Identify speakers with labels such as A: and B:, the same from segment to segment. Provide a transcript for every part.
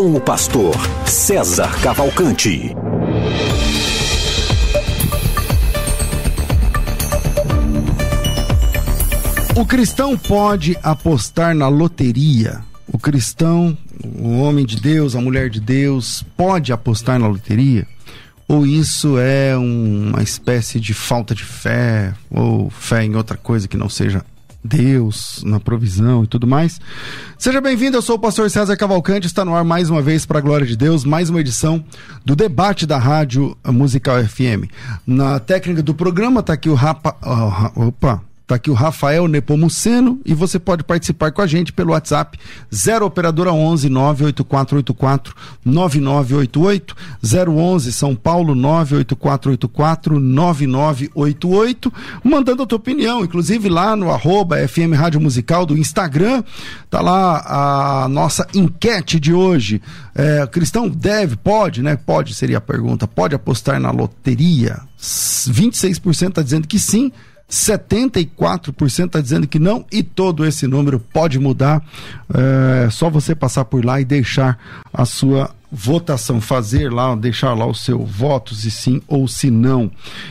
A: com o pastor César Cavalcante.
B: O cristão pode apostar na loteria. O cristão, o homem de Deus, a mulher de Deus, pode apostar na loteria? Ou isso é uma espécie de falta de fé, ou fé em outra coisa que não seja Deus, na provisão e tudo mais. Seja bem-vindo, eu sou o pastor César Cavalcante, está no ar mais uma vez para a glória de Deus, mais uma edição do debate da Rádio Musical FM. Na técnica do programa está aqui o Rapa, opa, Tá aqui o Rafael Nepomuceno e você pode participar com a gente pelo WhatsApp 0 operadora 11 98484 9988 011 São Paulo 98484 9988 mandando a tua opinião, inclusive lá no arroba FM Rádio Musical do Instagram, tá lá a nossa enquete de hoje. É, cristão deve, pode, né? Pode seria a pergunta. Pode apostar na loteria? 26% está dizendo que sim. 74% está dizendo que não e todo esse número pode mudar. É só você passar por lá e deixar a sua votação, fazer lá, deixar lá o seu voto, se sim ou se não.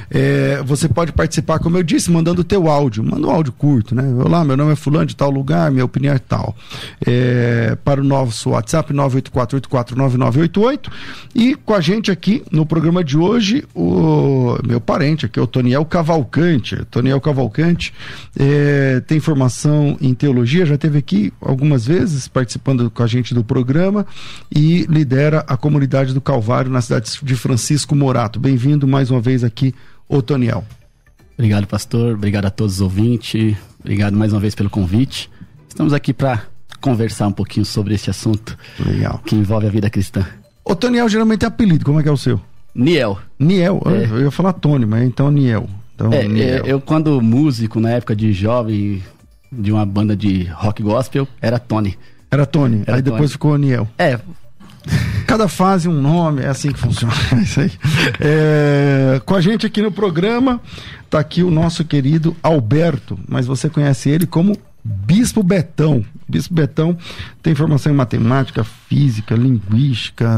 B: É, você pode participar, como eu disse, mandando o teu áudio. Manda um áudio curto, né? Olá, meu nome é fulano de tal lugar, minha opinião é tal. É, para o nosso WhatsApp, 984849988. E com a gente aqui no programa de hoje, o meu parente aqui, o Toniel Cavalcante. Toniel Cavalcante é, tem formação em teologia, já teve aqui algumas vezes participando com a gente do programa e lidera lidera a comunidade do Calvário na cidade de Francisco Morato. Bem-vindo mais uma vez aqui, Otoniel.
C: Obrigado, pastor. Obrigado a todos os ouvintes. Obrigado mais uma vez pelo convite. Estamos aqui para conversar um pouquinho sobre esse assunto
B: Legal.
C: que envolve a vida cristã.
B: Otoniel geralmente é apelido. Como é que é o seu?
C: Niel.
B: Niel. É. Eu ia falar Tony, mas então Niel. Então,
C: é, Niel. eu quando músico, na época de jovem, de uma banda de rock gospel, era Tony.
B: Era Tony. Era Aí Tony. depois ficou Niel.
C: É,
B: Cada fase um nome, é assim que funciona. É isso aí. É, com a gente aqui no programa está aqui o nosso querido Alberto, mas você conhece ele como Bispo Betão. Bispo Betão tem formação em matemática, física, linguística,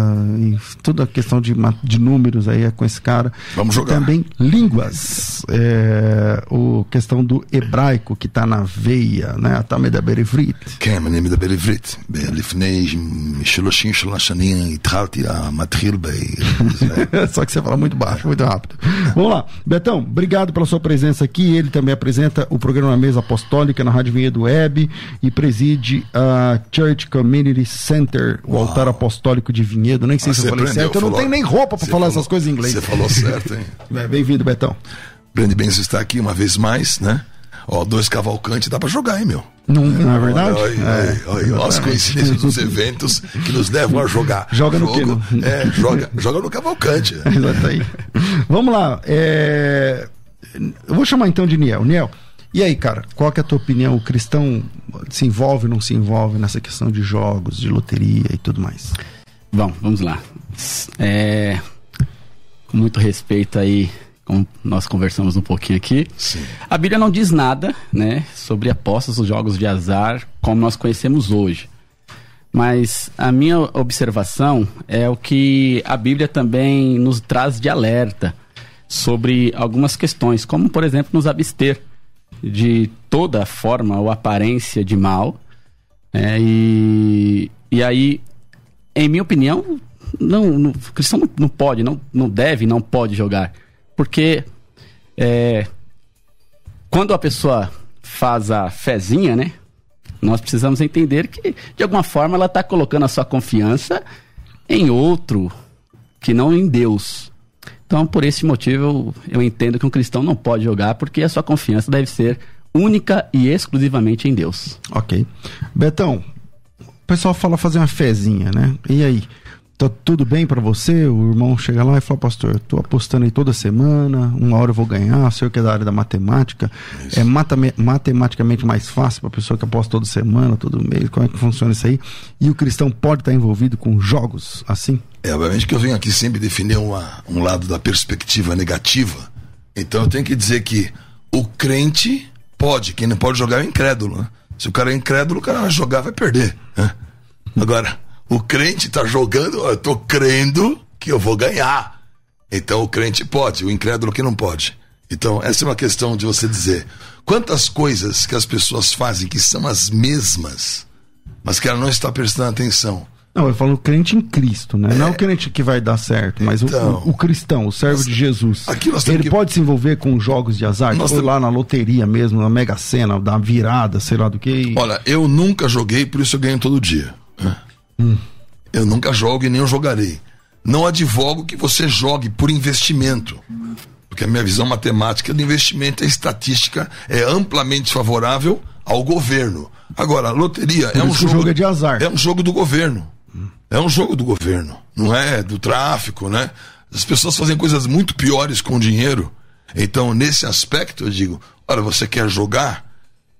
B: toda a questão de, de números aí é com esse cara.
D: Vamos jogar.
B: E também línguas. É, o questão do hebraico que está na veia, né?
D: A Tame da Berivrit. Quem é o nome da Berivrit?
B: Só que você fala muito baixo, muito rápido. Vamos lá. Betão, obrigado pela sua presença aqui. Ele também apresenta o programa Mesa Apostólica na Rádio Vinhedo Web e preside a Church Community Center, o Uau. altar apostólico de Vinhedo. Nem sei ah, se eu falei aprendeu, certo. Eu não tenho nem roupa para falar falou, essas coisas em inglês.
D: Você falou certo, hein?
B: Bem-vindo, Betão.
D: Grande bênção estar aqui uma vez mais, né? Ó, dois cavalcantes dá para jogar, hein, meu?
B: Não, não é verdade?
D: Olha, é, olha, as coincidências dos eventos que nos levam a jogar.
B: Joga no Jogo,
D: quê? É, joga, joga no cavalcante.
B: Exato aí. Vamos lá. É... Eu vou chamar então de Niel. Niel, e aí, cara, qual que é a tua opinião? O cristão se envolve ou não se envolve nessa questão de jogos, de loteria e tudo mais?
C: Bom, vamos lá. É, com muito respeito aí, como nós conversamos um pouquinho aqui,
D: Sim.
C: a Bíblia não diz nada, né, sobre apostas os jogos de azar como nós conhecemos hoje. Mas a minha observação é o que a Bíblia também nos traz de alerta sobre algumas questões, como por exemplo nos abster de toda forma ou aparência de mal. É, e, e aí, em minha opinião, não, não, o cristão não, não, pode, não, não deve, não pode jogar. Porque é, quando a pessoa faz a fezinha, né? Nós precisamos entender que, de alguma forma, ela está colocando a sua confiança em outro que não em Deus. Então, por esse motivo, eu, entendo que um cristão não pode jogar, porque a sua confiança deve ser única e exclusivamente em Deus.
B: Ok. Betão, o pessoal fala fazer uma fezinha, né? E aí? Tá tudo bem para você? O irmão chega lá e fala, pastor, eu tô apostando aí toda semana, uma hora eu vou ganhar, o senhor que é da área da matemática, isso. é matame, matematicamente mais fácil para a pessoa que aposta toda semana, todo mês, como é que funciona isso aí? E o cristão pode estar envolvido com jogos assim?
D: É, obviamente que eu venho aqui sempre definir uma, um lado da perspectiva negativa, então eu tenho que dizer que o crente pode, quem não pode jogar é o incrédulo, né? Se o cara é incrédulo, o cara vai jogar, vai perder. Né? Agora, o crente está jogando, eu tô crendo que eu vou ganhar. Então o crente pode, o incrédulo que não pode. Então, essa é uma questão de você dizer quantas coisas que as pessoas fazem que são as mesmas, mas que ela não está prestando atenção.
B: Não, eu falo crente em Cristo, né? É. Não é o crente que vai dar certo, mas então, o, o, cristão, o servo nós, de Jesus. ele que... pode se envolver com jogos de azar, nós tipo, lá na loteria mesmo, na Mega Sena, da virada, sei lá do que.
D: Olha, eu nunca joguei, por isso eu ganho todo dia. Hum. Eu nunca jogo e nem eu jogarei. Não advogo que você jogue por investimento. Porque a minha visão matemática do investimento é estatística, é amplamente favorável ao governo. Agora, a loteria por é um jogo,
B: jogo é de azar.
D: É um jogo do governo. É um jogo do governo, não é do tráfico, né? As pessoas fazem coisas muito piores com dinheiro. Então, nesse aspecto, eu digo: olha, você quer jogar?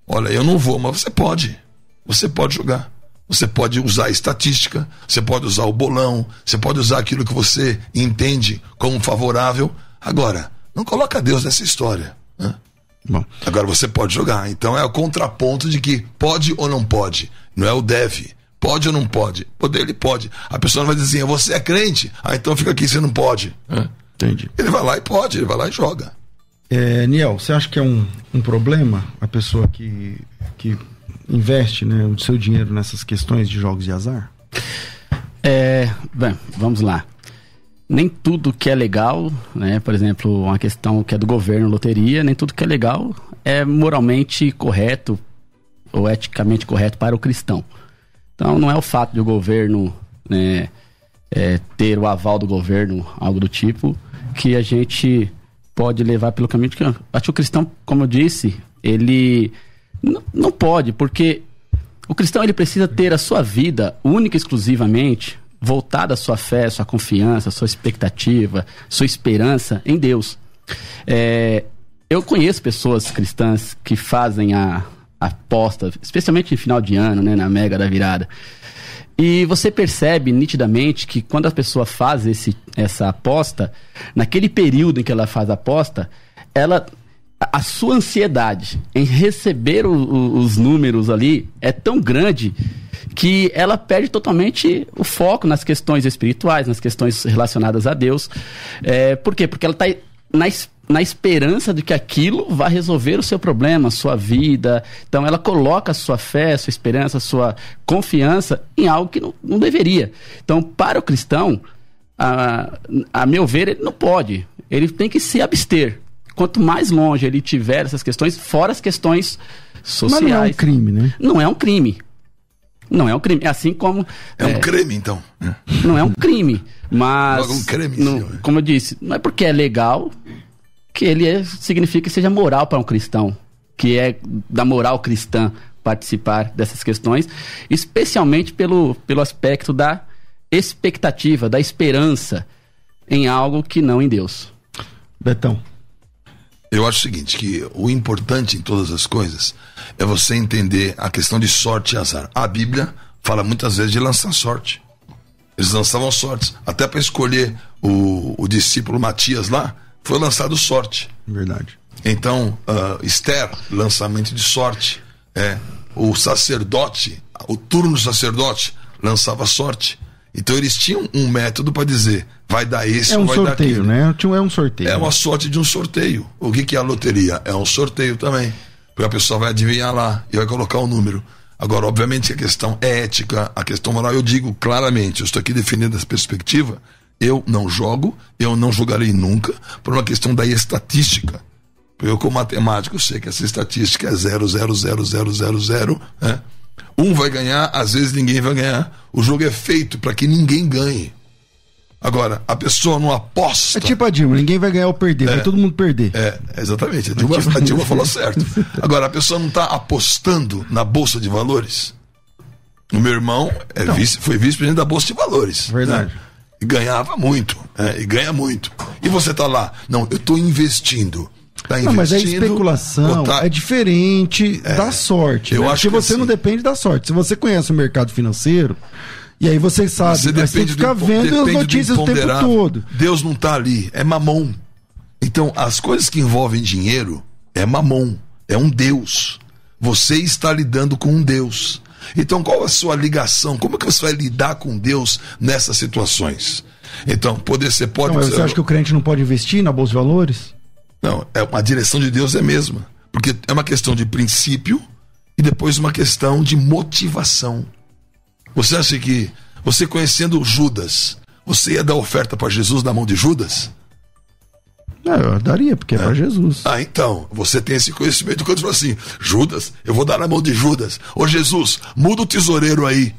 D: Olha, eu não vou, mas você pode. Você pode jogar. Você pode usar a estatística, você pode usar o bolão, você pode usar aquilo que você entende como favorável. Agora, não coloca Deus nessa história. Né? Bom. Agora você pode jogar. Então é o contraponto de que pode ou não pode. Não é o deve. Pode ou não pode? Poder, ele pode. A pessoa não vai dizer assim, você é crente, ah, então fica aqui, você não pode.
B: Entendi.
D: Ele vai lá e pode, ele vai lá e joga.
B: É, Niel, você acha que é um, um problema a pessoa que, que investe né, o seu dinheiro nessas questões de jogos de azar?
C: É, bem, vamos lá. Nem tudo que é legal, né, por exemplo, uma questão que é do governo, loteria, nem tudo que é legal é moralmente correto ou eticamente correto para o cristão. Então não é o fato de o governo né, é, ter o aval do governo, algo do tipo, que a gente pode levar pelo caminho de que acho que o cristão, como eu disse, ele não pode, porque o cristão ele precisa ter a sua vida única e exclusivamente voltada à sua fé, sua confiança, sua expectativa, sua esperança em Deus. É, eu conheço pessoas cristãs que fazem a, aposta, especialmente em final de ano, né, na mega da virada. E você percebe nitidamente que quando a pessoa faz esse, essa aposta, naquele período em que ela faz a aposta, ela a sua ansiedade em receber o, o, os números ali é tão grande que ela perde totalmente o foco nas questões espirituais, nas questões relacionadas a Deus. É, por quê? Porque ela está na, na esperança de que aquilo vai resolver o seu problema, a sua vida. Então ela coloca a sua fé, a sua esperança, a sua confiança em algo que não, não deveria. Então, para o cristão, a, a meu ver, ele não pode. Ele tem que se abster. Quanto mais longe ele tiver essas questões, fora as questões sociais. Mas
B: não é um crime, né?
C: Não é um crime. Não é um crime. É assim como.
D: É, é um crime, então.
C: Não é um crime. Mas.
D: Logo um crime,
C: não, senhor. Como eu disse, não é porque é legal que ele é, significa que seja moral para um cristão. Que é da moral cristã participar dessas questões, especialmente pelo, pelo aspecto da expectativa, da esperança em algo que não em Deus.
B: Betão.
D: Eu acho o seguinte, que o importante em todas as coisas é você entender a questão de sorte e azar. A Bíblia fala muitas vezes de lançar sorte. Eles lançavam sortes. Até para escolher o, o, discípulo Matias lá, foi lançado sorte.
B: Verdade.
D: Então, uh, Esther, lançamento de sorte. É, o sacerdote, o turno sacerdote, lançava sorte. Então eles tinham um método para dizer, vai dar esse
B: é um
D: vai
B: sorteio,
D: dar
B: né? É um sorteio.
D: É uma sorte de um sorteio. O que, que é a loteria? É um sorteio também. Porque a pessoa vai adivinhar lá e vai colocar o um número. Agora, obviamente, a questão é ética, a questão moral, eu digo claramente, eu estou aqui definindo essa perspectiva, eu não jogo, eu não jogarei nunca, por uma questão da estatística. Eu, como matemático, sei que essa estatística é 0,00000, né? Um vai ganhar, às vezes ninguém vai ganhar. O jogo é feito para que ninguém ganhe. Agora, a pessoa não aposta.
B: É tipo a Dilma, ninguém vai ganhar ou perder, é, vai todo mundo perder.
D: É, exatamente. A Dilma, a Dilma falou certo. Agora, a pessoa não está apostando na Bolsa de Valores. O meu irmão é vice, foi vice-presidente da Bolsa de Valores.
B: Verdade. Né?
D: E ganhava muito, é, e ganha muito. E você tá lá, não, eu tô investindo. Tá
B: Não, mas é especulação,
D: botar-
B: é diferente da sorte.
D: eu
B: né?
D: acho
B: Porque
D: que
B: você não
D: assim-
B: depende da sorte. Se você conhece o mercado financeiro, e aí você sabe,
D: Você
B: mas tem
D: depende
B: que ficar
D: do,
B: vendo as
D: depende do
B: notícias o tempo todo.
D: Deus não tá ali, é mamão. Então, as coisas que envolvem dinheiro é mamão, é um Deus. Você está lidando com um Deus. Então, qual a sua ligação? Como é que você vai lidar com Deus nessas situações? Então, poder ser pode
B: Não, você acha que o crente não pode investir na Bolsa de Valores?
D: Não, é, a direção de Deus é a mesma. Porque é uma questão de princípio e depois uma questão de motivação. Você acha que você conhecendo Judas, você ia dar oferta para Jesus na mão de Judas?
B: É, eu daria, porque é, pra Jesus.
D: Ah, então, você tem esse conhecimento quando fala assim, Judas, eu vou dar na mão de Judas. Ô Jesus, muda o tesoureiro aí.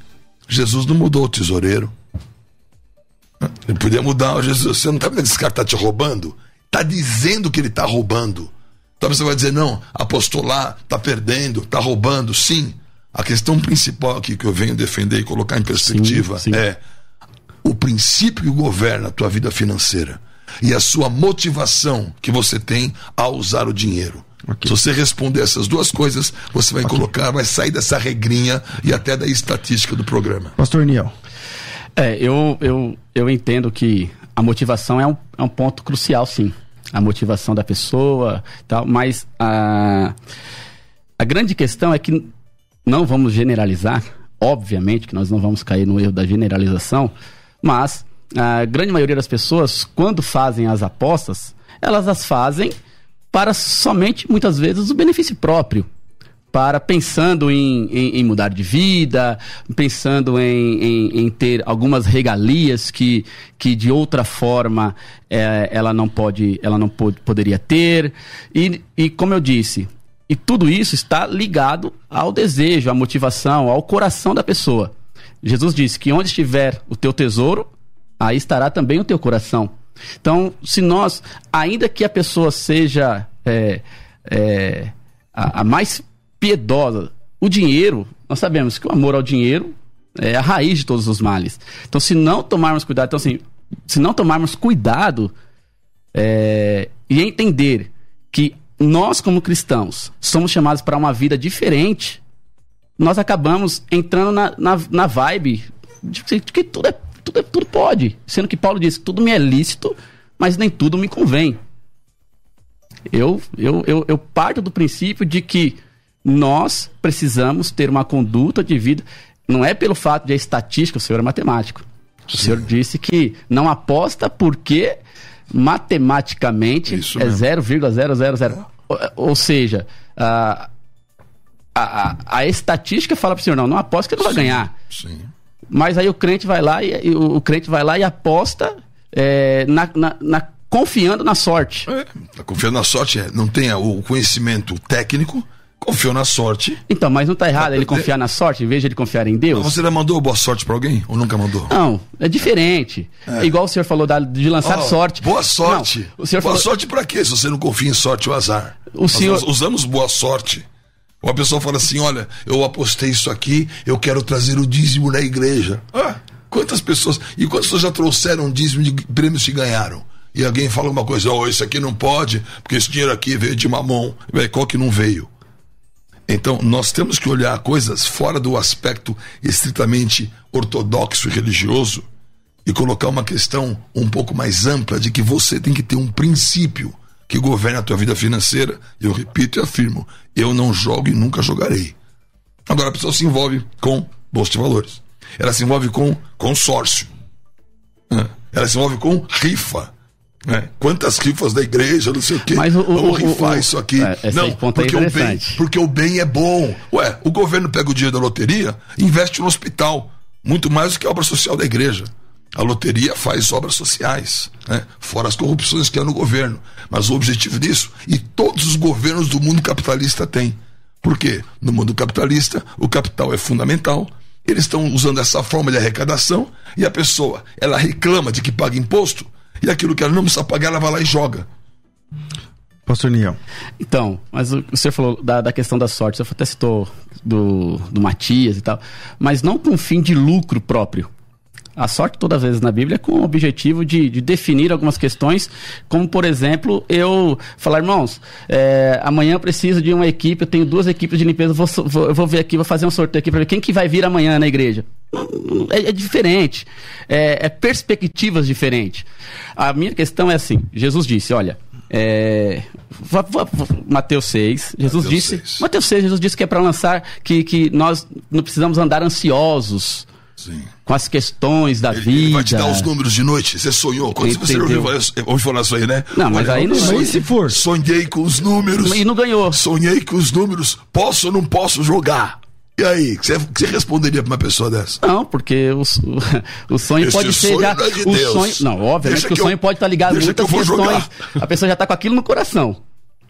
D: Jesus não mudou o tesoureiro. Ele podia mudar, Jesus, você não tá vendo que esse cara tá te roubando? Tá dizendo que ele tá roubando. Então você vai dizer, não, apostou lá, tá perdendo, tá roubando. Sim. A questão principal aqui que eu venho defender e colocar em perspectiva
C: sim.
D: é o princípio que governa a tua vida financeira e a sua motivação que você tem ao usar o dinheiro.
B: Ok.
D: Se você responder essas duas coisas, você vai colocar, vai sair dessa regrinha e até da estatística do programa.
B: Pastor Niel.
C: É, eu, eu, eu entendo que a motivação é um, é um ponto crucial, sim. A motivação da pessoa tal, mas a, a grande questão é que não vamos generalizar, obviamente que nós não vamos cair no erro da generalização, mas a grande maioria das pessoas, quando fazem as apostas, elas as fazem para somente, muitas vezes, o benefício próprio para pensando em, em, em mudar de vida, pensando em, em, ter algumas regalias que, que de outra forma eh, ela não pode, ela não pod- poderia ter. E, e como eu disse, e tudo isso está ligado ao desejo, à motivação, ao coração da pessoa. Jesus disse que onde estiver o teu tesouro, aí estará também o teu coração. Então, se nós, ainda que a pessoa seja é, é, a, a mais piedosa, o dinheiro, nós sabemos que o amor ao dinheiro é a raiz de todos os males. Então, se não tomarmos cuidado, então assim, se não tomarmos cuidado é, e entender que nós, como cristãos, somos chamados para uma vida diferente, nós acabamos entrando na, na, na vibe de que- tudo, é, tudo, é, tudo pode. Sendo que Paulo diz que tudo me é lícito, mas nem tudo me convém. Eu, eu, eu, eu parto do princípio de que nós precisamos ter uma conduta de vida. Não é pelo fato de a estatística, o senhor é matemático. O senhor disse que não aposta porque matematicamente
D: Isso
C: é
D: mesmo.
C: 0,000. Ou, ou seja, a, a, a, estatística fala para o senhor, não, não aposta que ele não vai ganhar.
D: Sim.
C: Mas aí o crente vai lá e, e o, o crente vai lá e aposta é, na, na- na- confiando na sorte.
D: É, tá confiando na sorte, é, não tem o conhecimento técnico, confiou na sorte.
C: Então, mas não está errado ele
D: É.
C: confiar na sorte em vez de ele confiar em Deus?
D: Você já mandou boa sorte pra alguém ou nunca mandou?
C: Não, é diferente. É. Igual o senhor falou da- de lançar
D: Ó,
C: sorte.
D: Boa sorte.
C: Não, o senhor
D: boa
C: falou,
D: sorte pra quê se você não confia em sorte ou azar?
C: O
D: Nós
C: senhor-
D: usamos boa sorte. Ou a pessoa fala assim: olha, eu apostei isso aqui, eu quero trazer o dízimo na igreja. Ah, quantas pessoas. E quantas pessoas já trouxeram dízimo de prêmios que ganharam? E alguém fala uma coisa, oh, isso aqui não pode, porque esse dinheiro aqui veio de mamão. Qual que não veio? Então, nós temos que olhar coisas fora do aspecto estritamente ortodoxo e religioso e colocar uma questão um pouco mais ampla de que você tem que ter um princípio que governe a tua vida financeira. Eu repito e afirmo: eu não jogo e nunca jogarei. Agora a pessoa se envolve com bolsa de valores. Ela se envolve com consórcio. Ela se envolve com rifa. Né? Quantas rifas da igreja, não sei o quê.
C: Mas o-
D: Vamos
C: o-
D: rifar
C: o-
D: isso aqui.
C: É,
D: não,
C: é
D: porque, o bem, porque o bem é bom. Ué, o governo pega o dinheiro da loteria e investe no hospital. Muito mais do que a obra social da igreja. A loteria faz obras sociais, né? fora as corrupções que há no governo. Mas o objetivo disso, e todos os governos do mundo capitalista têm. Por quê? No mundo capitalista, o capital é fundamental. Eles estão usando essa forma de arrecadação e a pessoa, ela reclama de que paga imposto e aquilo que ela não precisa pagar, ela vai lá e joga.
B: Pastor Niel.
C: Então, mas o, o senhor falou da, da questão da sorte, o senhor até citou do, do Matias e tal, mas não com fim de lucro próprio. A sorte, todas as vezes na Bíblia, é com o objetivo de, de definir algumas questões, como, por exemplo, eu falar, irmãos, é, amanhã eu preciso de uma equipe, eu tenho duas equipes de limpeza, vou, vou, eu vou ver aqui, vou fazer um sorteio aqui para ver quem que vai vir amanhã na igreja. É, é diferente. É, é, perspectivas diferentes. A minha questão é assim: Jesus disse, olha. É, Mateus 6, Jesus Mateus disse. 6. Mateus 6, Jesus disse que é para lançar que, que nós não precisamos andar ansiosos. Sim. Com as questões da
D: ele,
C: vida. Ele
D: vai te dar os números de noite. Você sonhou? Quando você ouviu, ouviu falar isso aí, né?
C: Não, mas aí não.
D: Sonhei, se for. Sonhei com os números.
C: E não ganhou.
D: Sonhei com os números. Posso ou não posso jogar? E aí, você, que você responderia para uma pessoa dessa?
C: Não, porque o, o, sonho Esse pode ser
D: sonho
C: já.
D: Não, é de
C: o
D: Deus.
C: sonho, não, obviamente que, que o sonho pode estar ligado a muitas questões. A pessoa já está com aquilo no coração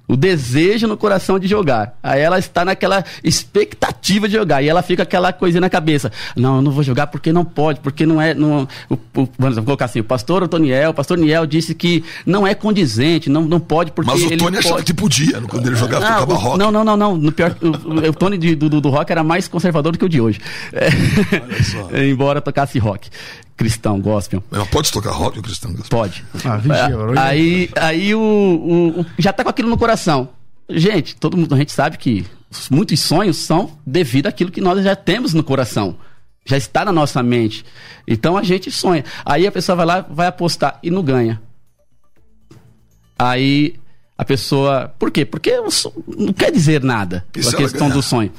C: o desejo no coração de jogar. Aí ela está naquela expectativa de jogar. E ela fica aquela coisinha na cabeça. Não, eu não vou jogar porque não pode, porque não é. Não, o, o, vamos colocar assim, o pastor Otoniel, o pastor Niel disse que não é condizente, não, não pode, porque.
D: Mas o Tony
C: achava
D: que podia, quando ele jogava, não, tocava rock.
C: Não, não, não, não. No pior, o, o Tony de, do, do rock era mais conservador do que o de hoje. É, embora tocasse rock cristão gospel.
D: Mas pode tocar rock ou cristão gospel?
C: Pode. Ah, vigia, aí aí o, o, o, já tá com aquilo no coração. Gente, todo mundo a gente sabe que muitos sonhos são devido àquilo que nós já temos no coração. Já está na nossa mente. Então a gente sonha. Aí a pessoa vai lá, vai apostar e não ganha. Aí a pessoa. Por quê? Porque não quer dizer nada Isso a questão do sonho.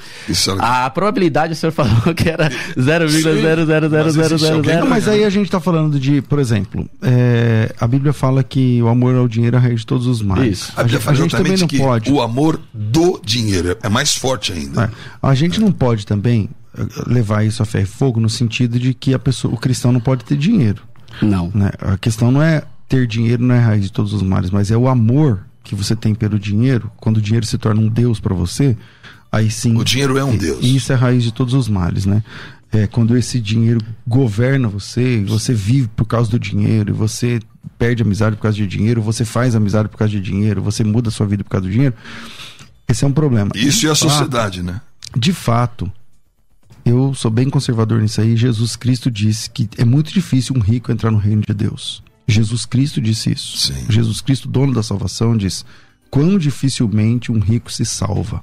C: A probabilidade, o senhor falou que era 0,00000.
B: Mas aí a gente está falando de, por exemplo, é, a Bíblia fala que o amor ao dinheiro é a raiz de todos os males. Isso.
D: A, a, gente, a gente também não pode. O amor do dinheiro é mais forte ainda. É.
B: A gente é. não pode também eh, levar isso a ferro e fogo no sentido de que a pessoa, o cristão não pode ter dinheiro.
C: Não.
B: Né? A questão não é ter dinheiro, não é a raiz de todos os males, mas é o amor que você tem pelo dinheiro, quando o dinheiro se torna um Deus para você, aí sim.
D: O dinheiro é um Deus.
B: E isso é a raiz de todos os males, né? É, quando esse dinheiro governa você, você vive por causa do dinheiro, você perde amizade por causa de dinheiro, você faz amizade por causa de dinheiro, você muda a sua vida por causa do dinheiro, esse é um problema.
D: Isso é a sociedade, né?
B: De fato, eu sou bem conservador nisso aí. Jesus Cristo disse que é muito difícil um rico entrar no reino de Deus. Jesus Cristo disse isso. Sim. Jesus Cristo, dono da salvação, diz: quão dificilmente um rico se salva.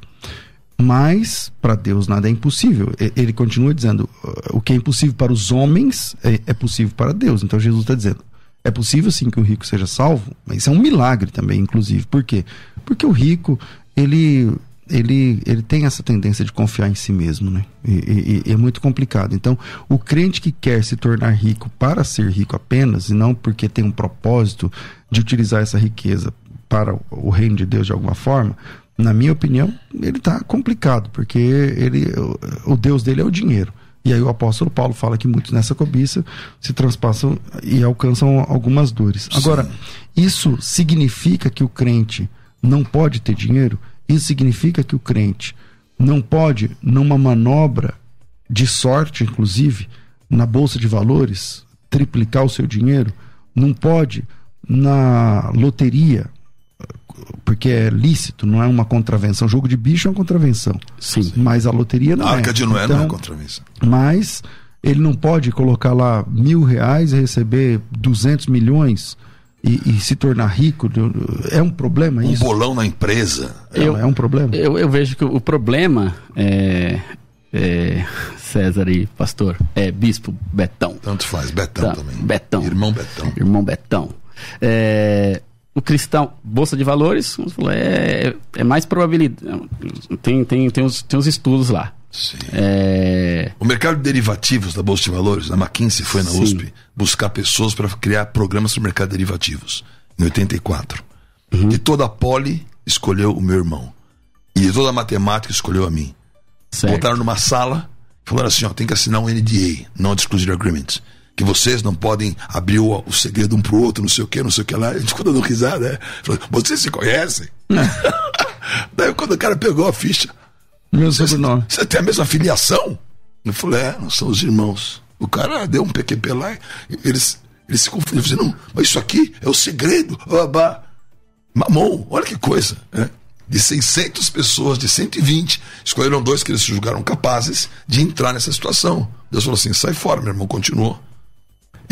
B: Mas para Deus nada é impossível. Ele continua dizendo: o que é impossível para os homens é, é possível para Deus. Então Jesus está dizendo: é possível sim que o rico seja salvo, mas isso é um milagre também, inclusive. Por quê? Porque o rico, ele ele, ele tem essa tendência de confiar em si mesmo, né? E, e, e, é muito complicado. Então, o crente que quer se tornar rico para ser rico apenas, e não porque tem um propósito de utilizar essa riqueza para o reino de Deus de alguma forma, na minha opinião, ele está complicado, porque ele, o, o Deus dele é o dinheiro. E aí o apóstolo Paulo fala que muitos nessa cobiça se transpassam e alcançam algumas dores. Agora, isso significa que o crente não pode ter dinheiro? Isso significa que o crente não pode, numa manobra de sorte, inclusive, na bolsa de valores, triplicar o seu dinheiro, não pode na loteria, porque é lícito, não é uma contravenção. Jogo de bicho é uma contravenção.
C: Sim.
B: Mas a loteria não
D: a
B: é.
D: Arca de Noé então, não é contravenção.
B: Mas ele não pode colocar lá mil reais e receber 200 milhões e, e, se tornar rico é um problema
D: um
B: isso?
D: Um bolão na empresa.
B: Eu, é um problema?
C: Eu, eu vejo que o problema é, é, César e pastor, é bispo Betão.
D: Tanto faz, Betão tá, também.
C: Betão.
D: Irmão Betão.
C: Irmão Betão. É, o cristão, Bolsa de Valores, é, é mais probabilidade. Tem, tem, tem, os, tem os estudos lá.
D: Sim. É... O mercado de derivativos da Bolsa de Valores, a McKinsey foi na Sim. USP buscar pessoas para criar programas para o mercado de derivativos, em 84. Uhum. E toda a Poli escolheu o meu irmão. E toda a matemática escolheu a mim. Certo. Botaram numa sala, falaram assim: ó, tem que assinar um NDA, Non-Disclosure Agreement. Que vocês não podem abrir o, o segredo um pro outro, não sei o que, não sei o que lá. A gente ficou dando risada, né? Falou, vocês se conhecem? Daí quando o cara pegou a ficha,
B: meu sobrenome.
D: Você tem a mesma filiação? Eu falei, é, nós somos irmãos. O cara deu um PQP lá, eles, eles se confundiram. Eu falei, não, mas isso aqui é o segredo. Oba. Mamon, olha que coisa. Né? De 600 pessoas, de 120, escolheram dois que eles se julgaram capazes de entrar nessa situação. Deus falou assim: sai fora, meu irmão, continuou.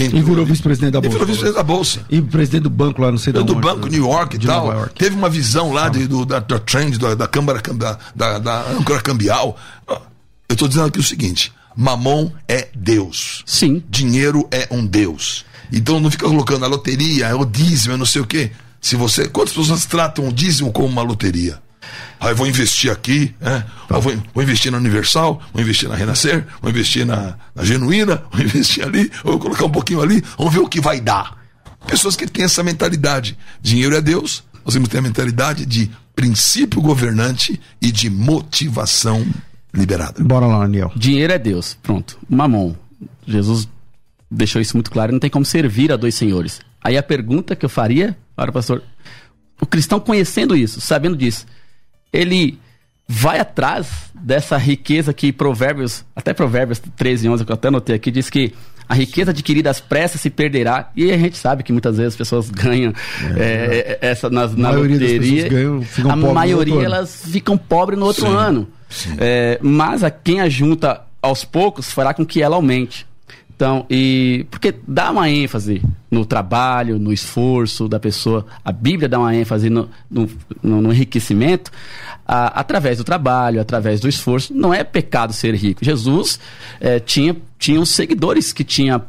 B: E virou vice-presidente da
D: Bolsa. E virou vice-presidente da Bolsa.
B: E presidente do banco lá, não sei
D: da Do banco New York e tal.
B: York.
D: Teve uma visão lá de, do, da, da trend, da, da câmara da, da, da âncora cambial. Eu estou dizendo aqui o seguinte: Mamon é Deus.
C: Sim.
D: Dinheiro é um Deus. Então não fica colocando a loteria, é o dízimo, é não sei o quê. Se você, quantas pessoas tratam o dízimo como uma loteria? Aí vou investir aqui, né? Tá. Vou, vou, investir na Universal, vou investir na Renascer, vou investir na, na Genuína, vou investir ali, vou colocar um pouquinho ali, vamos ver o que vai dar. Pessoas que têm essa mentalidade. Dinheiro é Deus, nós temos que ter a mentalidade de princípio governante e de motivação liberada.
B: Bora lá, Daniel.
C: Dinheiro é Deus, pronto. Mamon. Jesus deixou isso muito claro, não tem como servir a dois senhores. Aí a pergunta que eu faria para o pastor, o cristão conhecendo isso, sabendo disso, ele vai atrás dessa riqueza que Provérbios, até Provérbios 13, 11, que eu até anotei aqui, diz que a riqueza adquirida às pressas se perderá. E a gente sabe que muitas vezes as pessoas ganham é, é, essa nas, na loteria. Ganham, a maioria elas ficam pobres no outro sim, ano. Sim. É, mas a quem ajunta aos poucos fará com que ela aumente. Então, e porque dá uma ênfase no trabalho, no esforço da pessoa. A Bíblia dá uma ênfase no, no, no enriquecimento a, através do trabalho, através do esforço. Não é pecado ser rico. Jesus é, tinha, tinha os seguidores que tinham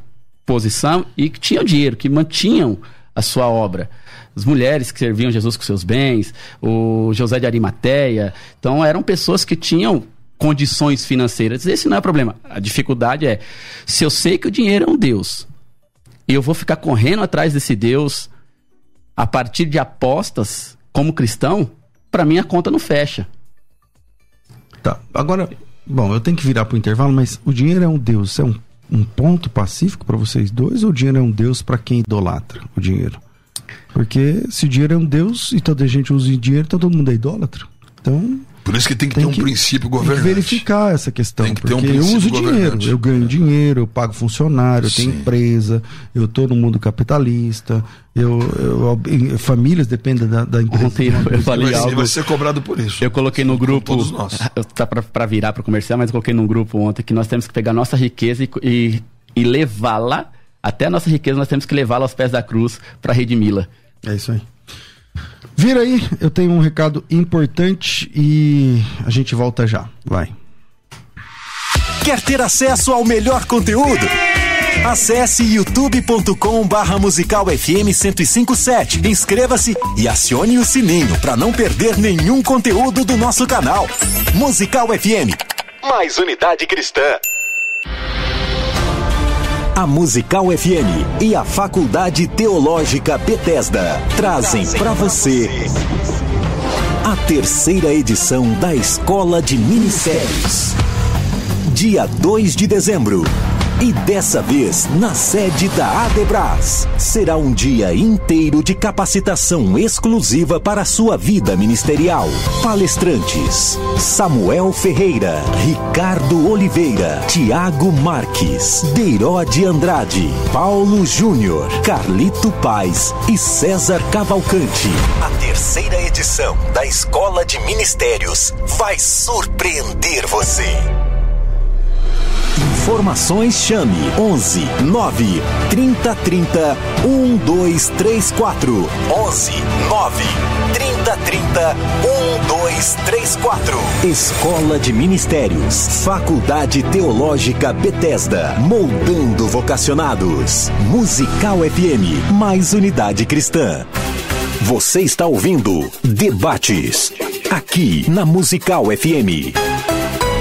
C: posição e que tinham dinheiro, que mantinham a sua obra. As mulheres que serviam Jesus com seus bens, o José de Arimateia. Então, eram pessoas que tinham condições financeiras. Esse não é o problema. A dificuldade é se eu sei que o dinheiro é um Deus e eu vou ficar correndo atrás desse Deus a partir de apostas como cristão, para mim a conta não fecha.
B: Tá. Agora, bom, eu tenho que virar pro intervalo, mas o dinheiro é um Deus, é um, um ponto pacífico para vocês dois ou o dinheiro é um Deus para quem idolatra o dinheiro? Porque se o dinheiro é um Deus e toda a gente usa dinheiro, todo mundo é idólatra. Então,
D: por isso que tem que tem ter um que, princípio governante.
B: Tem que verificar essa questão. Tem que porque ter um eu uso dinheiro, eu ganho dinheiro, eu pago funcionário, eu tenho empresa, eu estou no mundo capitalista, eu, eu, famílias dependem da, da empresa.
C: Ontem eu, eu falei
D: algo. Vai ser cobrado por isso.
C: Eu coloquei no grupo. Todos nós. Tá para virar para comercial, mas eu coloquei num grupo ontem que nós temos que pegar nossa riqueza e, e, e levá-la, até a nossa riqueza, nós temos que levá-la aos pés da cruz para redimi-la.
B: É isso aí. Vira aí, eu tenho um recado importante e a gente volta já. Vai.
A: Quer ter acesso ao melhor conteúdo? Acesse youtube.com barra musical FM 1057. Inscreva-se e acione o sininho para não perder nenhum conteúdo do nosso canal. Musical FM. Mais unidade cristã a Musical FM e a Faculdade Teológica Bethesda trazem para você a terceira edição da Escola de Ministérios. Dia 2 de dezembro, e dessa vez, na sede da Adebras, será um dia inteiro de capacitação exclusiva para a sua vida ministerial. Palestrantes: Samuel Ferreira, Ricardo Oliveira, Tiago Marques, Deirode Andrade, Paulo Júnior, Carlito Paz e César Cavalcante. A terceira edição da Escola de Ministérios vai surpreender você. Informações chame 11 9 30 30 1234 11 9 30 30 1234 Escola de Ministérios Faculdade Teológica Bethesda Moldando Vocacionados. Musical FM mais unidade cristã. Você está ouvindo Debates aqui na Musical FM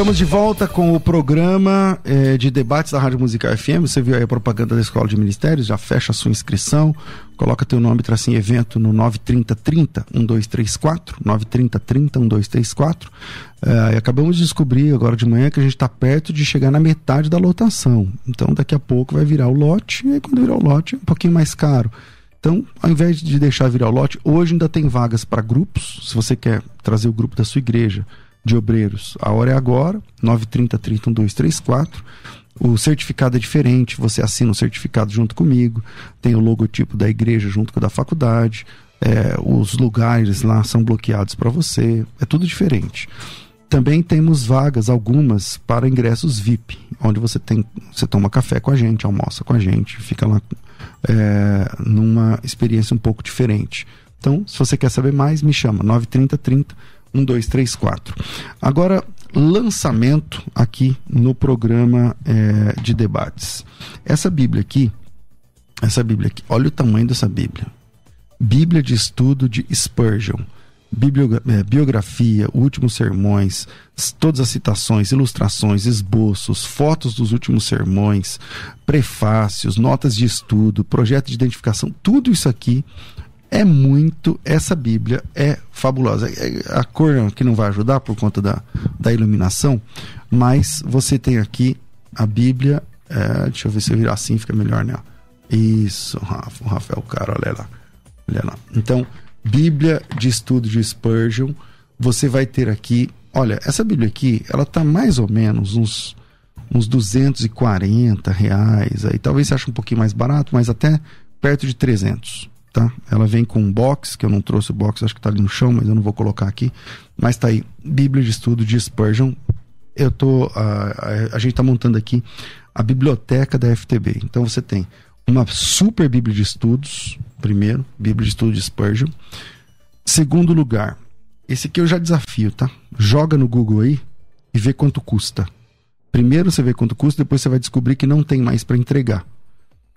B: Estamos de volta com o programa eh, de debates da Rádio Musical FM. Você viu aí a propaganda da Escola de Ministérios, já fecha a sua inscrição. Coloca teu nome, tracinho evento no 93030 1234, 93030 1234. É, acabamos de descobrir agora de manhã que a gente está perto de chegar na metade da lotação. Então daqui a pouco vai virar o lote, e aí, quando virar o lote é um pouquinho mais caro. Então, ao invés de deixar virar o lote, hoje ainda tem vagas para grupos. Se você quer trazer o grupo da sua igreja de obreiros, a hora é agora, 930 30 1234. O certificado é diferente, você assina o certificado junto comigo, tem o logotipo da igreja junto com o da faculdade. é, os lugares lá são bloqueados para você, é tudo diferente. Também temos vagas, algumas, para ingressos VIP, onde você tem, você toma café com a gente, almoça com a gente, fica lá é, numa experiência um pouco diferente. Então, se você quer saber mais, me chama 930 30 1234. Agora, lançamento aqui no programa é, de debates. Essa Bíblia aqui, essa Bíblia aqui, olha o tamanho dessa Bíblia. Bíblia de estudo de Spurgeon é, biografia, últimos sermões, todas as citações, ilustrações, esboços, fotos dos últimos sermões, prefácios, notas de estudo, projeto de identificação, tudo isso aqui é muito. Essa Bíblia é fabulosa. É, a cor que não vai ajudar por conta da, da iluminação, mas você tem aqui a Bíblia. É, deixa eu ver se eu virar assim fica melhor, né? Isso, Rafa, Rafael, cara, olha lá. Olha lá. Então, Bíblia de Estudo de Spurgeon. Você vai ter aqui, olha, essa Bíblia aqui, ela tá mais ou menos uns uns 240 reais, aí talvez você ache um pouquinho mais barato, mas até perto de 300, tá? Ela vem com um box, que eu não trouxe o box, acho que tá ali no chão, mas eu não vou colocar aqui, mas tá aí, Bíblia de Estudo de Spurgeon. Eu tô, a, a, a gente tá montando aqui a biblioteca da FTB. Então você tem uma super Bíblia de Estudos, primeiro, Bíblia de Estudos de Spurgeon. Segundo lugar, esse aqui eu já desafio, tá? Joga no Google aí e vê quanto custa. Primeiro você vê quanto custa, depois você vai descobrir que não tem mais para entregar.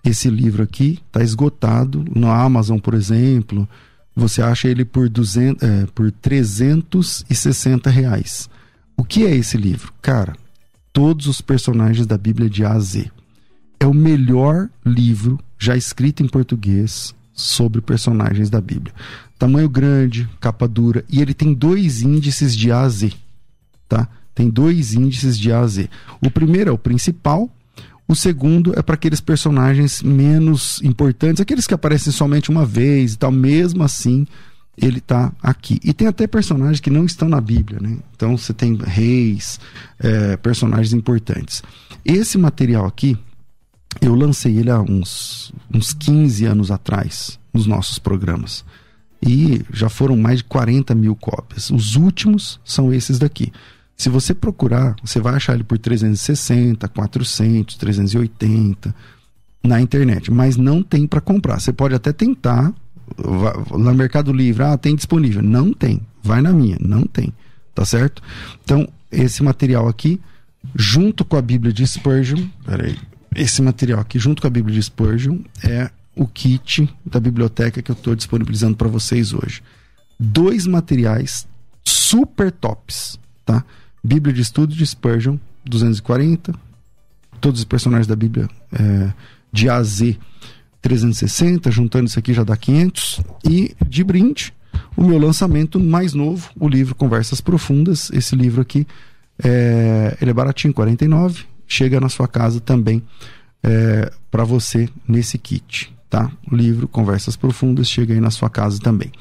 B: Esse livro aqui está esgotado no Amazon, por exemplo. Você acha ele por, 200, é, por 360 reais. O que é esse livro? Cara, todos os personagens da Bíblia de A a Z é o melhor livro já escrito em português sobre personagens da Bíblia. Tamanho grande, capa dura, e ele tem dois índices de A a Z, tá? Tem dois índices de A a Z. O primeiro é o principal, o segundo é para aqueles personagens menos importantes, aqueles que aparecem somente uma vez e tal, mesmo assim ele está aqui. E tem até personagens que não estão na Bíblia, né? Então você tem reis, é, personagens importantes. Esse material aqui eu lancei ele há uns, uns 15 anos atrás, nos nossos programas. E já foram mais de 40 mil cópias. Os últimos são esses daqui. Se você procurar, você vai achar ele por 360, 400, 380 na internet, mas não tem para comprar. Você pode até tentar no Mercado Livre, ah, tem disponível. Não tem. Vai na minha, não tem. Tá certo? Então, esse material aqui, junto com a Bíblia de Spurgeon, peraí, esse material aqui, junto com a Bíblia de Spurgeon, é o kit da biblioteca que eu estou disponibilizando para vocês hoje. Dois materiais super tops, tá? Bíblia de Estudo de Spurgeon, 240, todos os personagens da Bíblia é, de A a Z, 360, juntando isso aqui já dá 500. E de brinde, o meu lançamento mais novo, o livro Conversas Profundas. Esse livro aqui, é, ele é baratinho, 49 chega na sua casa também é, para você nesse kit, tá? O livro Conversas Profundas chega aí na sua casa também.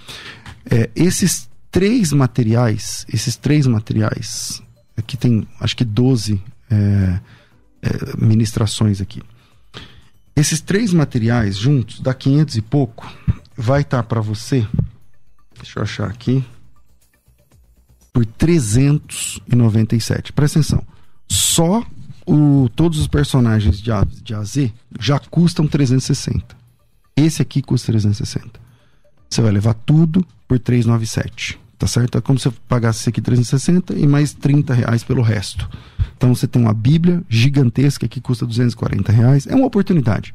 B: É, esses três materiais, esses três materiais, aqui tem acho que 12 é, é, ministrações aqui. Esses três materiais juntos, dá 500 e pouco, vai estar tá para você, deixa eu achar aqui, por 397. Presta atenção. Só o, todos os personagens de A, de a a Z já custam 360. Esse aqui custa 360. Você vai levar tudo por 397. Tá certo? É como se você pagasse aqui 360 e mais 30 reais pelo resto. Então você tem uma Bíblia gigantesca que custa 240 reais. É uma oportunidade.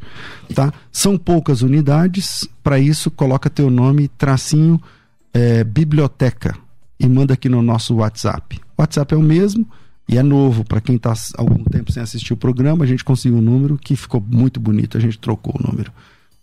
B: Tá? São poucas unidades. Para isso, coloca teu nome, tracinho, é, biblioteca. E manda aqui no nosso WhatsApp. O WhatsApp é o mesmo e é novo, para quem está algum tempo sem assistir o programa, a gente conseguiu um número que ficou muito bonito, a gente trocou o número.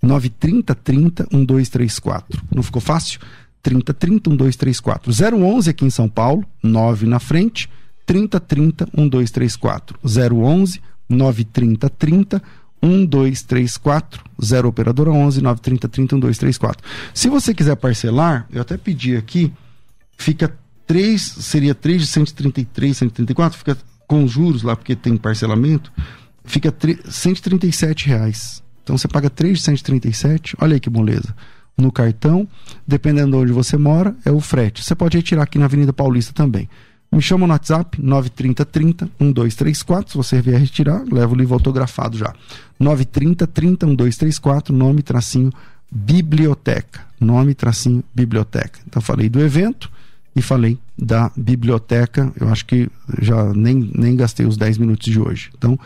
B: 930 30 1234. Não ficou fácil? 30 30 1234. 011 aqui em São Paulo, 9 na frente, 30 30 1234. 011 930 30 1234. 0 operadora 11 930 30 1234. Se você quiser parcelar, eu até pedi aqui, fica 3 seria 3 de 133, 134, fica com juros lá, porque tem parcelamento, fica 3, 137 reais. Então você paga 3 de 137, olha aí que beleza. No cartão. Dependendo de onde você mora, é o frete. Você pode retirar aqui na Avenida Paulista também. Me chama no WhatsApp, 930 1234. Se você vier retirar, leva o livro autografado já. 930 30 1234, nome tracinho biblioteca. Nome tracinho biblioteca. Então falei do evento e falei da biblioteca. Eu acho que já nem, nem gastei os 10 minutos de hoje. Então,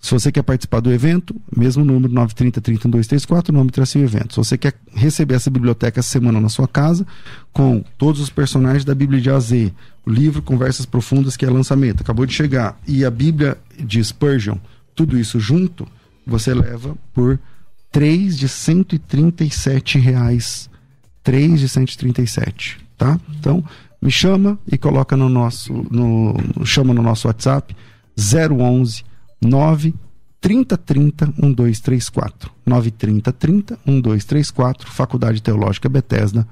B: se você quer participar do evento, mesmo número 930 31234, nome tracinho evento. Se você quer receber essa biblioteca essa semana na sua casa, com todos os personagens da Bíblia de AZ, o livro Conversas Profundas, que é lançamento, acabou de chegar, e a Bíblia de Spurgeon, tudo isso junto, você leva por 3 de 137 reais. 3 de 137, tá? Então, me chama e coloca no nosso, no, chama no nosso WhatsApp 011 9 30 30 1234. 9 30 30 1234, Faculdade Teológica Bethesda,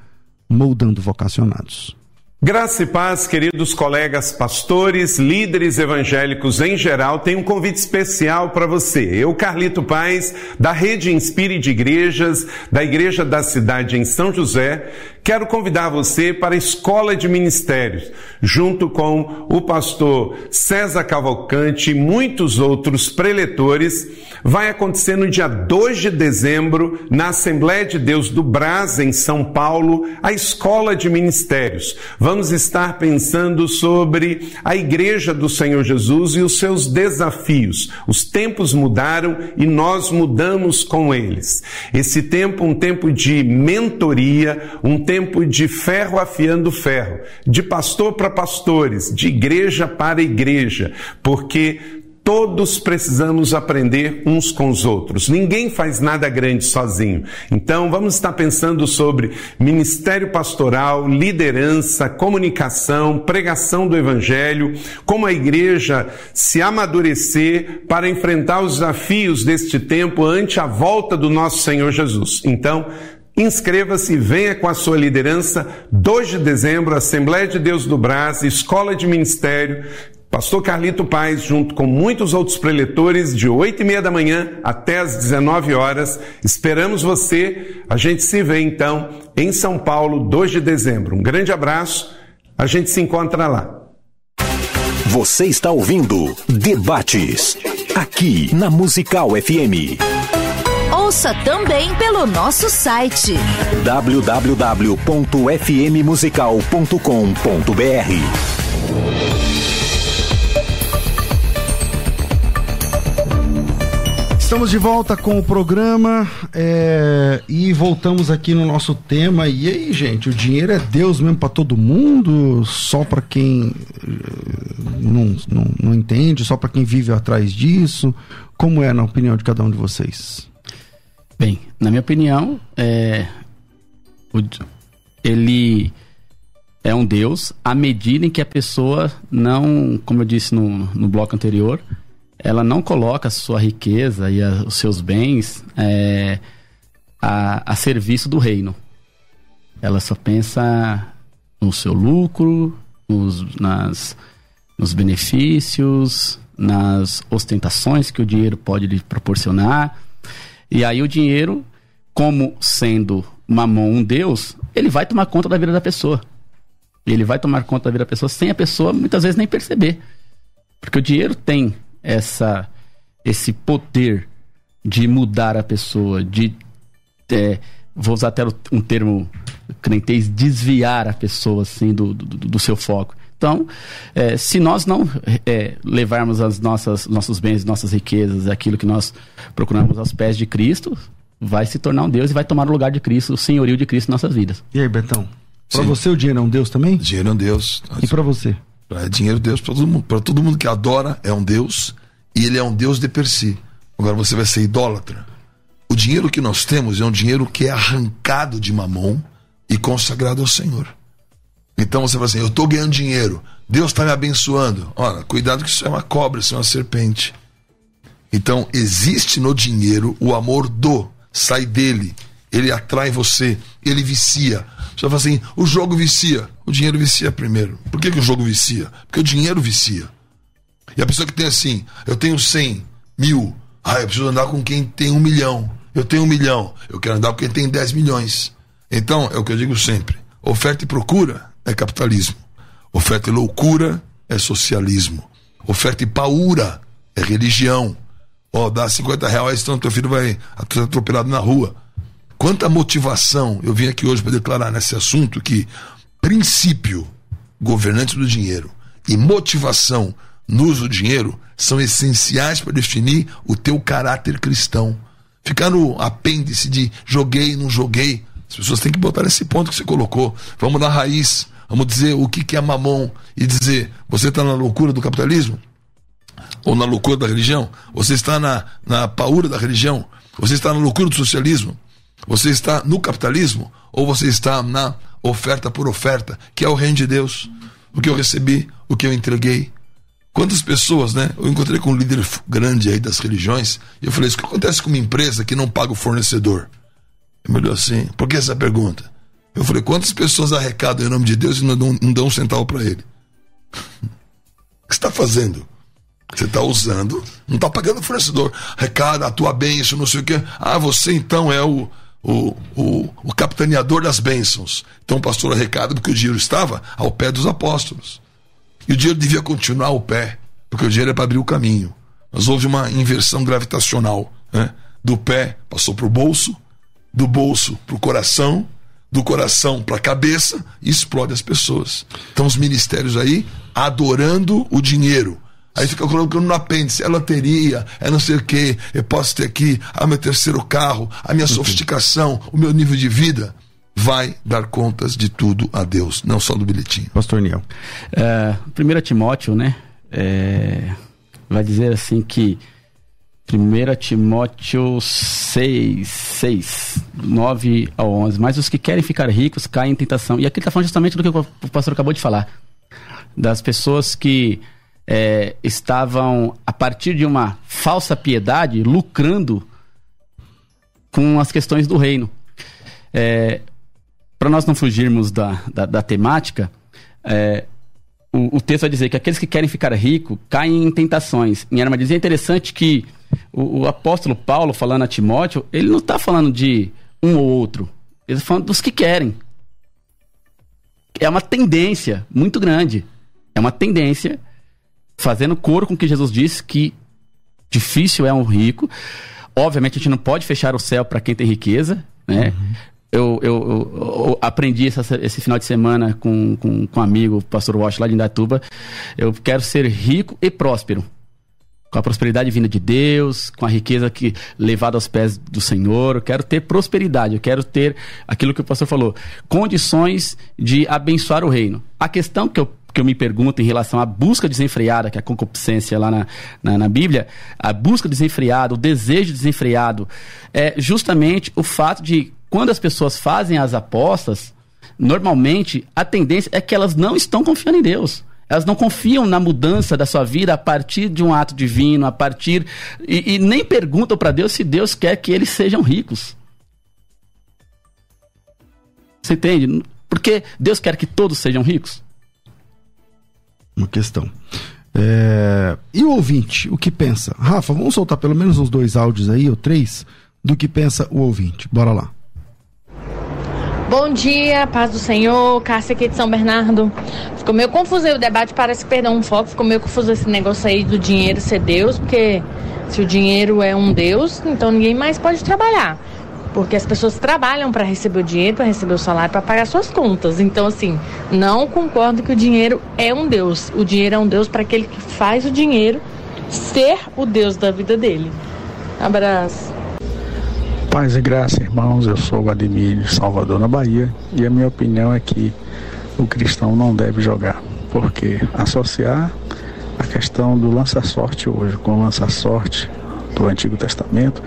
B: moldando vocacionados.
E: Graça e paz, queridos colegas pastores, líderes evangélicos em geral, tem um convite especial para você. Eu, Carlito Paz, da Rede Inspire de Igrejas, da Igreja da Cidade em São José, quero convidar você para a Escola de Ministérios, junto com o pastor César Cavalcante e muitos outros preletores. Vai acontecer no dia 2 de dezembro, na Assembleia de Deus do Brás, em São Paulo, a Escola de Ministérios. Vamos estar pensando sobre a Igreja do Senhor Jesus e os seus desafios. Os tempos mudaram e nós mudamos com eles. Esse tempo, um tempo de mentoria, um tempo de ferro afiando ferro, de pastor para pastores, de igreja para igreja, porque Todos precisamos aprender uns com os outros. Ninguém faz nada grande sozinho. Então, vamos estar pensando sobre ministério pastoral, liderança, comunicação, pregação do evangelho, como a igreja se amadurecer para enfrentar os desafios deste tempo ante a volta do nosso Senhor Jesus. Então, Inscreva-se e venha com a sua liderança. 2 de dezembro, Assembleia de Deus do Brás, Escola de Ministério. Pastor Carlito Paz, junto com muitos outros preletores, de 8 e meia da manhã até as 19 horas. Esperamos você. A gente se vê então em São Paulo, 2 de dezembro. Um grande abraço. A gente se encontra lá.
A: Você está ouvindo Debates, aqui na Musical FM.
F: Ouça também pelo nosso site
A: www.fmmusical.com.br.
B: Estamos de volta com o programa é, e voltamos aqui no nosso tema. E aí, gente, o dinheiro é Deus mesmo para todo mundo? Só para quem eh, não, não, não entende? Só para quem vive atrás disso? Como é na opinião de cada um de vocês?
C: Bem, na minha opinião, é, o, ele é um Deus à medida em que a pessoa não, como eu disse no, no bloco anterior, ela não coloca sua riqueza e a, os seus bens é, a, a serviço do reino. Ela só pensa no seu lucro, nos, nas, nos benefícios, nas ostentações que o dinheiro pode lhe proporcionar. E aí o dinheiro, como sendo mamon um Deus, ele vai tomar conta da vida da pessoa. Ele vai tomar conta da vida da pessoa sem a pessoa muitas vezes nem perceber. Porque o dinheiro tem essa esse poder de mudar a pessoa, de é, vou usar até um termo crentez, desviar a pessoa assim do, do, do seu foco. Então, é, se nós não é, levarmos as nossas nossos bens, nossas riquezas, aquilo que nós procuramos aos pés de Cristo, vai se tornar um Deus e vai tomar o lugar de Cristo, o senhorio de Cristo em nossas vidas.
B: E aí, Betão? Para você o dinheiro é um Deus também?
D: Dinheiro é um Deus.
B: E para você?
D: É dinheiro Deus para todo mundo. Para todo mundo que adora é um Deus e ele é um Deus de per si. Agora você vai ser idólatra. O dinheiro que nós temos é um dinheiro que é arrancado de mamon e consagrado ao Senhor. Então você fala assim: eu estou ganhando dinheiro, Deus está me abençoando. Olha, cuidado que isso é uma cobra, isso é uma serpente. Então existe no dinheiro o amor do, sai dele, ele atrai você, ele vicia. Você fala assim: o jogo vicia, o dinheiro vicia primeiro. Por que, que o jogo vicia? Porque o dinheiro vicia. E a pessoa que tem assim: eu tenho 100 mil, ah, eu preciso andar com quem tem um milhão. Eu tenho um milhão, eu quero andar com quem tem 10 milhões. Então, é o que eu digo sempre: oferta e procura é capitalismo, oferta e loucura é socialismo, oferta e paura é religião. Ó, oh, dá 50 reais, então teu filho vai atropelado na rua. Quanta motivação eu vim aqui hoje para declarar nesse assunto que princípio, governante do dinheiro, e motivação no uso do dinheiro são essenciais para definir o teu caráter cristão. Ficar no apêndice de joguei, não joguei. As pessoas têm que botar nesse ponto que você colocou. Vamos na raiz, vamos dizer o que, que é mamão e dizer: você está na loucura do capitalismo? Ou na loucura da religião? Você está na, na paura da religião? Você está na loucura do socialismo? Você está no capitalismo? Ou você está na oferta por oferta, que é o reino de Deus? O que eu recebi, o que eu entreguei, Quantas pessoas, né? Eu encontrei com um líder grande aí das religiões e eu falei: o que acontece com uma empresa que não paga o fornecedor? Ele me assim: por que essa pergunta? Eu falei: quantas pessoas arrecadam em nome de Deus e não dão, não dão um centavo para ele? o que está fazendo? Você está usando, não está pagando o fornecedor. Arrecada, a tua bênção, não sei o quê. Ah, você então é o, o, o, o capitaneador das bênçãos. Então o pastor arrecada porque o dinheiro estava ao pé dos apóstolos. E o dinheiro devia continuar ao pé, porque o dinheiro é para abrir o caminho. Mas houve uma inversão gravitacional. Né? Do pé passou para o bolso, do bolso para o coração, do coração para a cabeça e explode as pessoas. Então os ministérios aí adorando o dinheiro. Aí fica colocando no apêndice, é loteria, é não sei o que, eu posso ter aqui, ah, meu terceiro carro, a minha sofisticação, o meu nível de vida vai dar contas de tudo a Deus, não só do bilhetinho.
B: Pastor Niel.
C: É, 1 Timóteo, né? É, vai dizer assim que 1 Timóteo 6, 6, 9 ao 11. Mas os que querem ficar ricos caem em tentação. E aqui está falando justamente do que o pastor acabou de falar. Das pessoas que é, estavam, a partir de uma falsa piedade, lucrando com as questões do reino. É, para nós não fugirmos da, da, da temática, é, o, o, texto vai dizer que aqueles que querem ficar rico caem em tentações, em armadilhas. E é interessante que o, o, apóstolo Paulo, falando a Timóteo, ele não está falando de um ou outro, ele está falando dos que querem. É uma tendência muito grande. É uma tendência fazendo coro com o que Jesus disse que difícil é um rico. Obviamente a gente não pode fechar o céu para quem tem riqueza, né? Uhum eu, eu, eu, aprendi essa, esse final de semana com, com, com um amigo, o pastor Walsh, lá de Indatuba. Eu quero ser rico e próspero. Com a prosperidade vinda de Deus, com a riqueza que levada aos pés do Senhor. Eu quero ter prosperidade, eu quero ter aquilo que o pastor falou, condições de abençoar o reino. A questão que eu que eu me pergunto em relação à busca desenfreada, que é a concupiscência lá na, na, na, Bíblia, a busca desenfreada, o desejo desenfreado, é justamente o fato de quando as pessoas fazem as apostas, normalmente a tendência é que elas não estão confiando em Deus. Elas não confiam na mudança da sua vida a partir de um ato divino, a partir. E, e nem perguntam para Deus se Deus quer que eles sejam ricos. Você entende? Porque Deus quer que todos sejam ricos?
B: Uma questão. É... E o ouvinte, o que pensa? Rafa, vamos soltar pelo menos uns dois áudios aí, ou três, do que pensa o ouvinte. Bora lá.
G: Bom dia, paz do Senhor, Cássia aqui de São Bernardo. Ficou meio confuso aí o debate, parece que perdeu um foco, ficou meio confuso esse negócio aí do dinheiro ser Deus, porque se o dinheiro é um Deus, então ninguém mais pode trabalhar. Porque as pessoas trabalham para receber o dinheiro, para receber o salário, para pagar suas contas. Então, assim, não concordo que o dinheiro é um Deus. O dinheiro é um Deus para aquele que faz o dinheiro ser o Deus da vida dele. Abraço.
H: Paz e graça, irmãos. Eu sou o Ademir de Salvador, na Bahia, e a minha opinião é que o cristão não deve jogar, porque associar a questão do lança-sorte hoje com o lança-sorte do Antigo Testamento,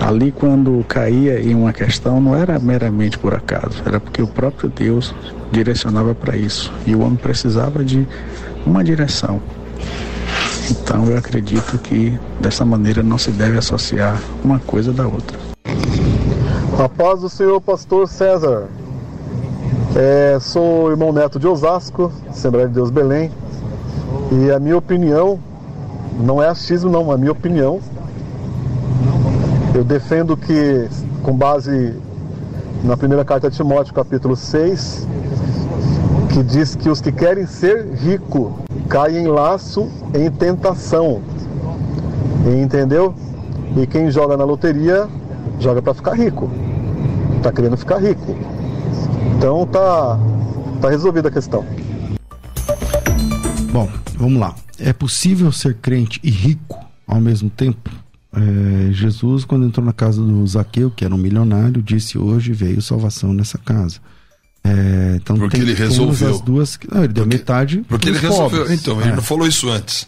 H: ali quando caía em uma questão não era meramente por acaso, era porque o próprio Deus direcionava para isso e o homem precisava de uma direção. Então eu acredito que dessa maneira não se deve associar uma coisa da outra.
I: A paz do Senhor, pastor César. É, sou irmão neto de Osasco, Assembleia de Deus Belém. E a minha opinião, não é achismo não, a minha opinião, eu defendo que, com base na primeira carta de Timóteo, capítulo 6, que diz que os que querem ser rico caem em laço em tentação. Entendeu? E quem joga na loteria joga para ficar rico. Tá querendo ficar rico. Então tá tá resolvida a questão.
B: Bom, vamos lá. É possível ser crente e rico ao mesmo tempo? É, Jesus, quando entrou na casa do Zaqueu, que era um milionário, disse: Hoje veio salvação nessa casa. É, então
D: Porque
B: tem,
D: ele resolveu.
B: As duas, não, ele deu
D: Porque-
B: metade.
D: Porque ele
B: pros
D: resolveu.
B: pobres.
D: Então, ele
B: É.
D: não falou isso antes.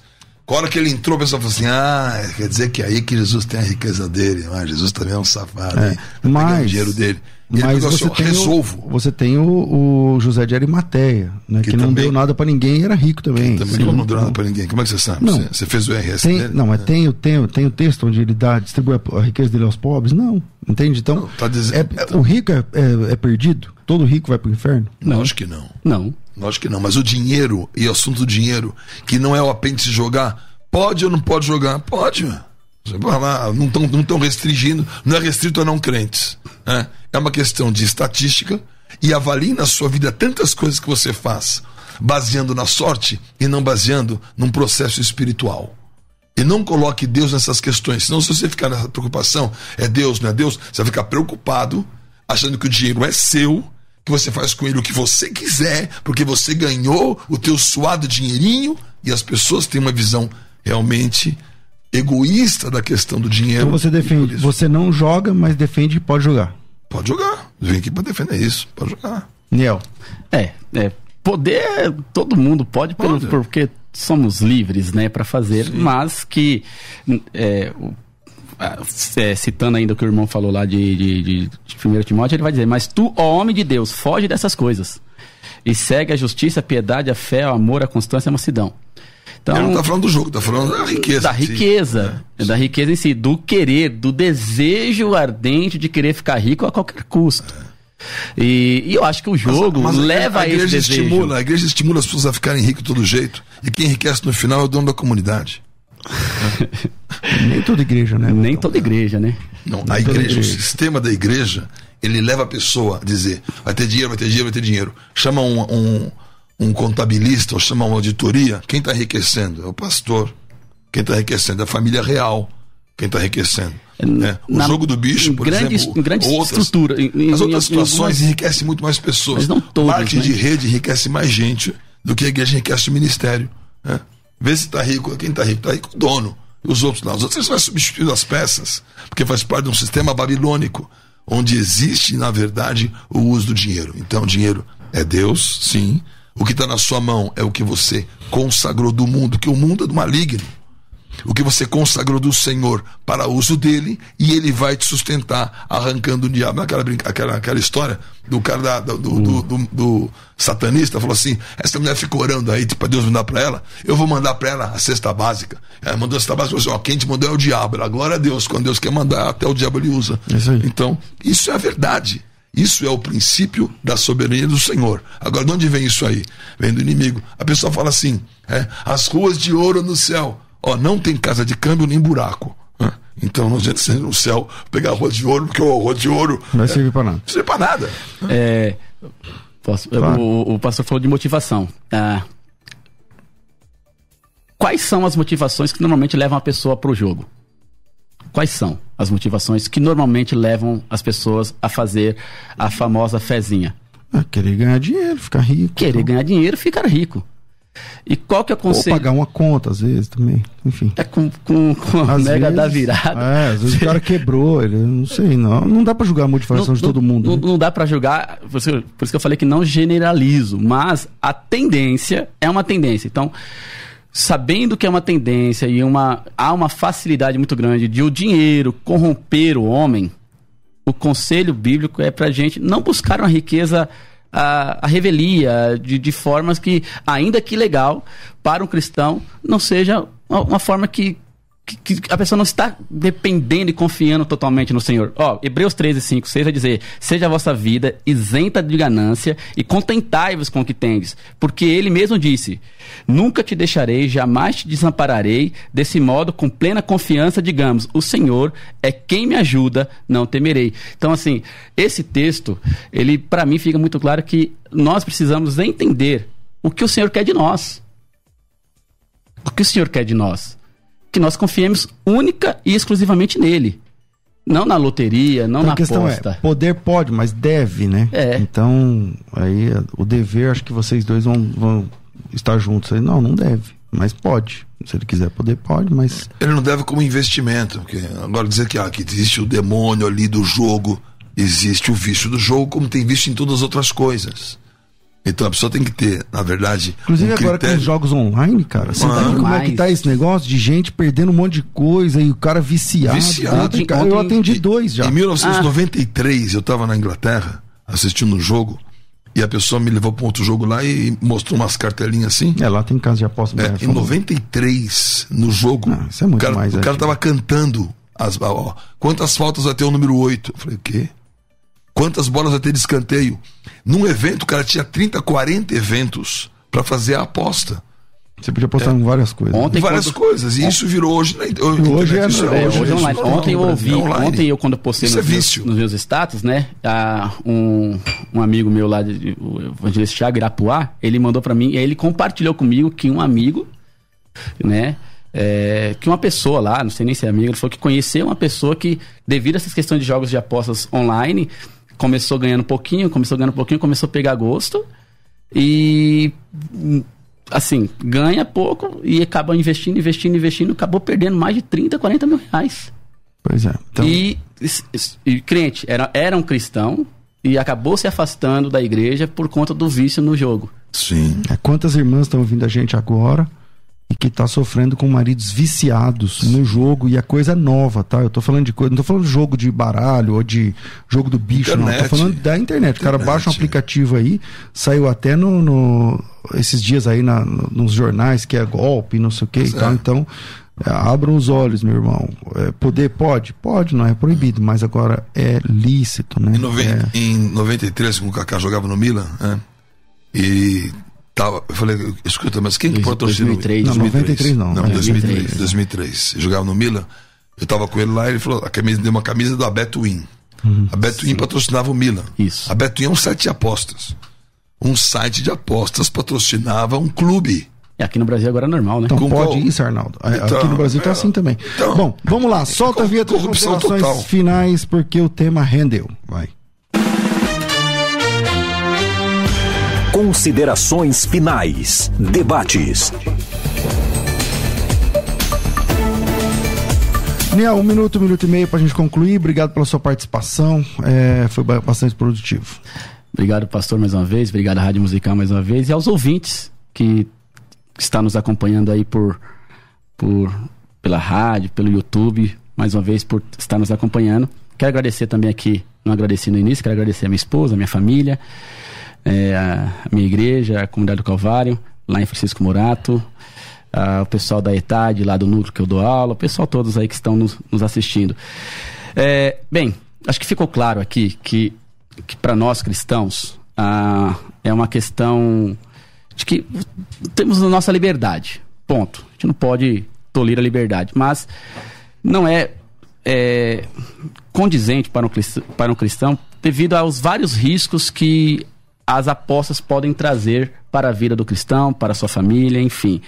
D: A hora que ele entrou, o pessoal falou assim: ah, quer dizer que é aí que Jesus tem a riqueza dele. Ah, Jesus também é um safado.
B: É,
D: hein?
B: Mas-
D: o dinheiro dele.
B: Mas
D: assim:
B: você
D: ó,
B: tem,
D: resolvo.
B: o, você tem o, o José de Arimateia, né, que,
D: Que
B: não
D: também-
B: deu nada pra ninguém e era rico também.
D: Também
B: Sim.
D: não deu nada pra ninguém. Como é que você sabe?
B: Não.
D: Você, você fez o RS
B: Tem,
D: dele?
B: não, mas
D: É.
B: tem, o- tem, o- tem o texto onde ele dá, distribui a, a riqueza dele aos pobres? Não, entende? Então,
D: Não, tá dizendo-
B: é- o rico é, é- é perdido? Todo rico vai pro inferno?
D: Lógico que não.
C: Não.
D: Lógico que não. Mas o dinheiro e o assunto do dinheiro, que não é o apêndice jogar, pode ou não pode jogar? Pode, mano. Você vai lá, não estão não tão restringindo, não é restrito a não crentes. né? É uma questão de estatística e avalie na sua vida tantas coisas que você faz, baseando na sorte e não baseando num processo espiritual. E não coloque Deus nessas questões. Senão, se você ficar nessa preocupação, é Deus, não é Deus, você vai ficar preocupado, achando que o dinheiro é seu, que você faz com ele o que você quiser, porque você ganhou o teu suado dinheirinho, e as pessoas têm uma visão realmente egoísta da questão do dinheiro.
B: Então você defende, você não joga, mas defende e pode jogar.
D: Pode jogar. Vem aqui para defender isso. Pode jogar.
B: Niel,
C: É, é. Poder, todo mundo pode, pelo-
D: Pode.
C: porque somos livres, né, para fazer, mas que, é, o- a- é, citando ainda o que o irmão falou lá de, de, de, de 1 Timóteo, ele vai dizer: Mas tu, ó homem de Deus, foge dessas coisas e segue a justiça, a piedade, a fé, o amor, a constância e a mansidão. Então,
D: Ele não tá falando do jogo, tá falando da riqueza.
C: da
D: em si.
C: riqueza,
D: É.
C: da riqueza em si, do querer, do desejo ardente de querer ficar rico a qualquer custo. E, e eu acho que o jogo
D: Mas a- mas
C: leva
D: a
C: a esse
D: igreja
C: desejo.
D: estimula, a igreja estimula as pessoas a ficarem ricas de todo jeito. E quem enriquece no final é o dono da comunidade.
B: nem toda igreja, né?
C: Nem
B: Então,
C: toda igreja, né?
D: Não, a igreja, o sistema da igreja, ele leva a pessoa a dizer: vai ter dinheiro, vai ter dinheiro, vai ter dinheiro. Chama um, um, um contabilista ou chama uma auditoria. Quem está enriquecendo? É o pastor. Quem está enriquecendo é a família real. Quem está enriquecendo. né? O
C: Na-
D: jogo do bicho,
C: em
D: por
C: grande-
D: exemplo.
C: em grande
D: outras-
C: estrutura, em- em-
D: as
C: em-
D: outras
C: em
D: situações
C: algumas-
D: enriquecem muito mais pessoas.
C: Mas não todas,
D: Marketing
C: né?
D: de rede enriquece mais gente do que a igreja enriquece o ministério. Né? Vê se está rico. Quem está rico? Está rico o dono. E os outros não. Os outros vai substituindo as peças, porque faz parte de um sistema babilônico, onde existe, na verdade, o uso do dinheiro. Então, o dinheiro é Deus, sim. O que está na sua mão é o que você consagrou do mundo, que o mundo é do maligno o que você consagrou do Senhor para uso dele e ele vai te sustentar arrancando o diabo. Aquela, brinca- aquela, aquela história do cara da- do, do, do- do- do satanista falou assim: essa mulher fica orando aí para Deus mandar para ela, eu vou mandar para ela a cesta básica. Ela mandou a cesta básica e falou assim: ó, quem te mandou é o diabo. Ela, glória a Deus, quando Deus quer mandar, até o diabo ele usa.
B: Isso aí.
D: Então, isso é a verdade. Isso é o princípio da soberania do Senhor. Agora, de onde vem isso aí? Vem do inimigo. A pessoa fala assim: é, as ruas de ouro no céu. Ó, não tem casa de câmbio nem buraco. Hã? Então não adianta ir no céu pegar a rua de ouro, porque a rua de ouro
B: Não servir pra nada.
D: não serve pra nada.
C: É, posso-
B: Claro.
C: o, o pastor falou de motivação. Ah, quais são as motivações que normalmente levam a pessoa para o jogo? Quais são as motivações que normalmente levam as pessoas a fazer a famosa fezinha?
B: Ah, querer ganhar dinheiro, ficar rico.
C: Querer
B: então.
C: ganhar dinheiro ficar rico. E qual que é o
B: Ou
C: conselho?
B: pagar uma conta, às vezes, também. Enfim.
C: É com, com, com a
B: Às
C: mega
B: vezes-
C: da virada.
B: É, às vezes o cara quebrou, ele não sei, não. Não dá pra julgar a motivação de todo mundo.
C: Não,
B: né?
C: não dá pra julgar, por isso, por isso que eu falei que não generalizo, mas a tendência é uma tendência. Então, sabendo que é uma tendência e uma, há uma facilidade muito grande de o dinheiro corromper o homem, o conselho bíblico é pra gente não buscar uma riqueza a, a revelia de, de formas que, ainda que legal, para um cristão, não seja uma, uma forma que que, que a pessoa não está dependendo e confiando totalmente no Senhor. Ó, Hebreus 13, 5, 6 vai dizer: Seja a vossa vida isenta de ganância e contentai-vos com o que tendes. Porque ele mesmo disse: Nunca te deixarei, jamais te desampararei. Desse modo, com plena confiança, digamos: O Senhor é quem me ajuda, não temerei. Então, assim, esse texto, ele para mim fica muito claro que nós precisamos entender o que o Senhor quer de nós. O que o Senhor quer de nós? Que nós confiemos única e exclusivamente nele. Não na loteria, não
B: então,
C: na
B: a questão
C: aposta.
B: É, poder pode, mas deve, né?
C: É.
B: Então, aí o dever, acho que vocês dois vão, vão estar juntos. Aí, não, não deve, mas pode. Se ele quiser poder, pode, mas.
D: Ele não deve como investimento. Porque agora dizer que, ah, que existe o demônio ali do jogo, existe o vício do jogo, como tem vício em todas as outras coisas. Então a pessoa tem que ter, na verdade.
B: Inclusive
D: um
B: agora
D: critério.
B: com os jogos online, cara, você
D: Ah,
B: tá vendo como é que tá esse negócio de gente perdendo um monte de coisa e o cara viciado.
D: Viciado.
B: Ontem, cara, eu atendi dois já.
D: Em 1993, eu estava na Inglaterra assistindo um jogo e a pessoa me levou para um outro jogo lá e mostrou umas cartelinhas assim.
B: É, lá tem casa de aposta.
D: É,
B: né,
D: em
B: falou.
D: 93, no jogo,
B: Ah, isso é muito
D: o cara,
B: mais,
D: o cara tava cantando as, ó, quantas faltas vai ter o número 8. Eu falei, o quê? Quantas bolas vai ter de escanteio? Num evento, o cara tinha 30, 40 eventos para fazer a aposta.
B: Você podia postar em várias coisas.
C: Ontem- Tem
D: várias
C: quando-
D: coisas. E isso virou hoje na
B: Hoje é-
D: isso
C: É,
B: Hoje
C: hoje
B: é
C: online.
B: normal,
C: Ontem eu ouvi.
D: Online.
C: ontem eu quando eu postei
D: Isso
C: nos,
D: é
C: meus, nos meus status, né? ah, um, um amigo meu lá, de, o Evangelista Thiago Irapuá, ele mandou pra mim, e aí ele compartilhou comigo que um amigo, né? é, que uma pessoa lá, não sei nem se é amigo, ele falou que conheceu uma pessoa que, devido a essas questões de jogos de apostas online, começou ganhando um pouquinho, começou ganhando um pouquinho, começou a pegar gosto e assim, ganha pouco e acaba investindo, investindo, investindo, acabou perdendo mais de 30, 40 mil reais.
B: Pois é. Então,
C: E, e, e crente, era, era um cristão e acabou se afastando da igreja por conta do vício no jogo.
D: Sim.
B: é, quantas irmãs estão ouvindo a gente agora e que tá sofrendo com maridos viciados no jogo e a coisa é nova, tá? Eu tô falando de coisa, não tô falando de jogo de baralho ou de jogo do bicho, não.
D: Internet.
B: Tô falando da internet. O cara
D: Internet.
B: baixa um aplicativo aí, saiu até no, no- esses dias aí na- no- nos jornais que é golpe, não sei o que e tal. Então, é, abram os olhos, meu irmão. É, poder pode? Pode, não é proibido, mas agora é lícito, né?
D: Em, noven-
B: É.
D: em 93, quando o Kaká jogava no Milan, né? E tava, eu falei, escuta, mas quem que o
C: 2003.
B: Não, 93 não,
D: Não,
B: é
D: 2003.
C: 2003.
D: 2003. Eu jogava no Milan, eu tava com ele lá e ele falou, a camisa, deu uma camisa da Betwin. a Betwin patrocinava o Milan.
C: Isso.
D: A Betwin é um site de apostas. Um site de apostas patrocinava um clube.
C: E aqui no Brasil agora é normal, né?
B: Então
D: Com
B: pode
D: qual-
B: isso, Arnaldo. É,
D: Então,
B: Aqui no Brasil tá
D: é.
B: assim também.
D: Então,
B: Bom, vamos lá. Solta a vinheta de
D: corrupção
B: considerações
D: total.
B: finais, porque o tema rendeu. Vai.
A: Considerações finais. Debates.
B: Niel, um minuto, um minuto e meio pra gente concluir. Obrigado pela sua participação. É, foi ba- bastante produtivo.
C: Obrigado, pastor, mais uma vez. Obrigado à Rádio Musical mais uma vez. E aos ouvintes que estão nos acompanhando aí por, por pela rádio, pelo YouTube, mais uma vez por estar nos acompanhando. Quero agradecer também aqui, não agradeci no início, quero agradecer a minha esposa, a minha família, é, a minha igreja, a comunidade do Calvário, lá em Francisco Morato, ah, o pessoal da ETAD, lá do núcleo que eu dou aula, o pessoal todos aí que estão nos, nos assistindo. É, bem, acho que ficou claro aqui que, que para nós cristãos ah, é uma questão de que temos a nossa liberdade. Ponto. A gente não pode tolir a liberdade. Mas não é, é, condizente para um, para um cristão devido aos vários riscos que as apostas podem trazer para a vida do cristão, para a sua família, enfim.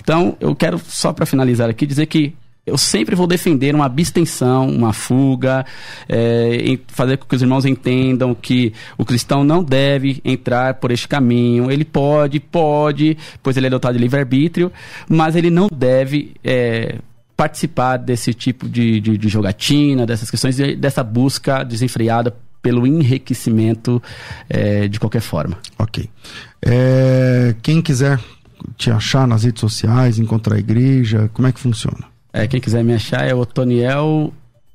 C: Então, eu quero, só para finalizar aqui, dizer que eu sempre vou defender uma abstenção, uma fuga, é, fazer com que os irmãos entendam que o cristão não deve entrar por este caminho. Ele pode, pode, pois ele é dotado de livre-arbítrio, mas ele não deve é, participar desse tipo de, de, de jogatina, dessas questões, dessa busca desenfreada pelo enriquecimento é, de qualquer forma.
B: Ok. É, quem quiser te achar nas redes sociais, encontrar a igreja, como é que funciona?
C: É, quem quiser me achar é o Toniel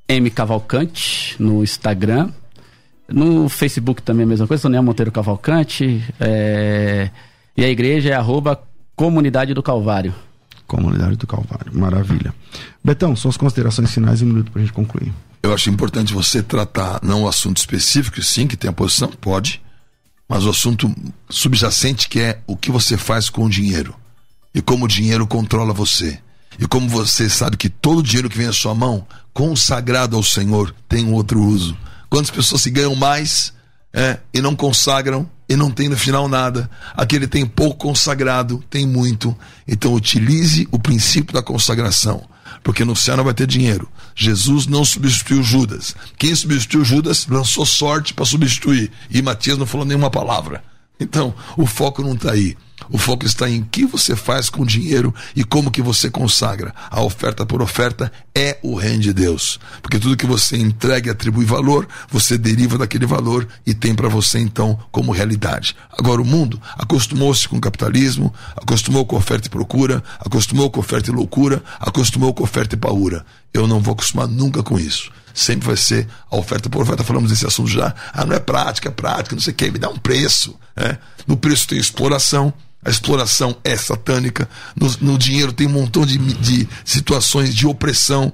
C: M. Cavalcante no Instagram. No Facebook também é a mesma coisa, Toniel Monteiro Cavalcante. é, E a igreja é arroba Comunidade do Calvário.
B: Comunidade do Calvário. Maravilha. Betão, suas considerações finais e um minuto para a gente concluir.
D: Eu acho importante você tratar não o assunto específico, sim, que tem a posição, pode, mas o assunto subjacente que é o que você faz com o dinheiro e como o dinheiro controla você. E como você sabe que todo o dinheiro que vem à sua mão, consagrado ao Senhor, tem um outro uso. Quantas pessoas se ganham mais é, e não consagram e não tem no final nada. Aquele tem pouco consagrado, tem muito. Então utilize o princípio da consagração, porque no céu não vai ter dinheiro. Jesus não substituiu Judas. Quem substituiu Judas lançou sorte para substituir. E Matias não falou nenhuma palavra. Então, o foco não está aí. O foco está em que você faz com o dinheiro e como que você consagra. A oferta por oferta é o reino de Deus. Porque tudo que você entrega e atribui valor, você deriva daquele valor e tem para você então como realidade. Agora o mundo acostumou-se com o capitalismo, acostumou com oferta e procura, acostumou com oferta e loucura, acostumou com oferta e paura. Eu não vou acostumar nunca com isso sempre vai ser a oferta por oferta. Falamos desse assunto já. Ah, não é prática, é prática, não sei o que, me dá um preço. Né? No preço tem exploração, a exploração é satânica. No, no dinheiro tem um montão de, de situações de opressão.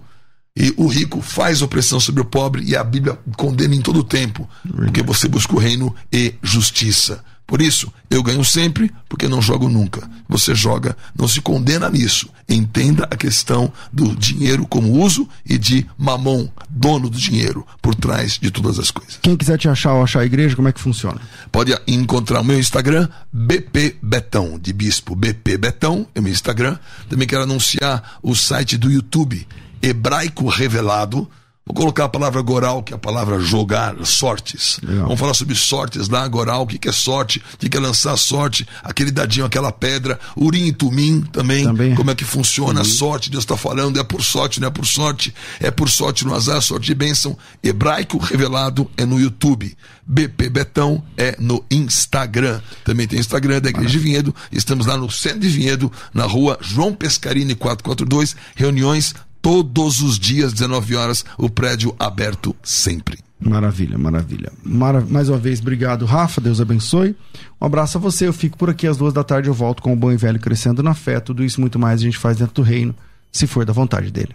D: E o rico faz opressão sobre o pobre e a Bíblia condena em todo o tempo, porque você busca o reino e justiça. Por isso, eu ganho sempre, porque não jogo nunca. Você joga, não se condena nisso. Entenda a questão do dinheiro como uso e de mamon, dono do dinheiro, por trás de todas as coisas.
B: Quem quiser te achar ou achar a igreja, como é que funciona?
D: Pode encontrar o meu Instagram, BP Betão, de Bispo BP Betão, é meu Instagram. Também quero anunciar o site do YouTube, Hebraico Revelado Vou colocar a palavra goral, que é a palavra jogar, sortes. Legal. Vamos falar sobre sortes lá, goral, o que, que é sorte, o que, que é lançar sorte, aquele dadinho, aquela pedra, urim e tumim também, também. como é que funciona a sorte, Deus está falando, é por sorte, não é por sorte, é por sorte no azar, sorte de bênção. Hebraico revelado é no YouTube. BP Betão é no Instagram. Também tem Instagram da Igreja de Vinhedo. Estamos lá no centro de Vinhedo, na rua João Pescarini 442, reuniões todos os dias, 19 horas, o prédio aberto sempre.
B: Maravilha, maravilha. Mara... Mais uma vez, obrigado, Rafa. Deus abençoe. Um abraço a você. Eu fico por aqui às duas da tarde. Eu volto com o Bom e Velho Crescendo na Fé. Tudo isso muito mais a gente faz dentro do reino, se for da vontade dele.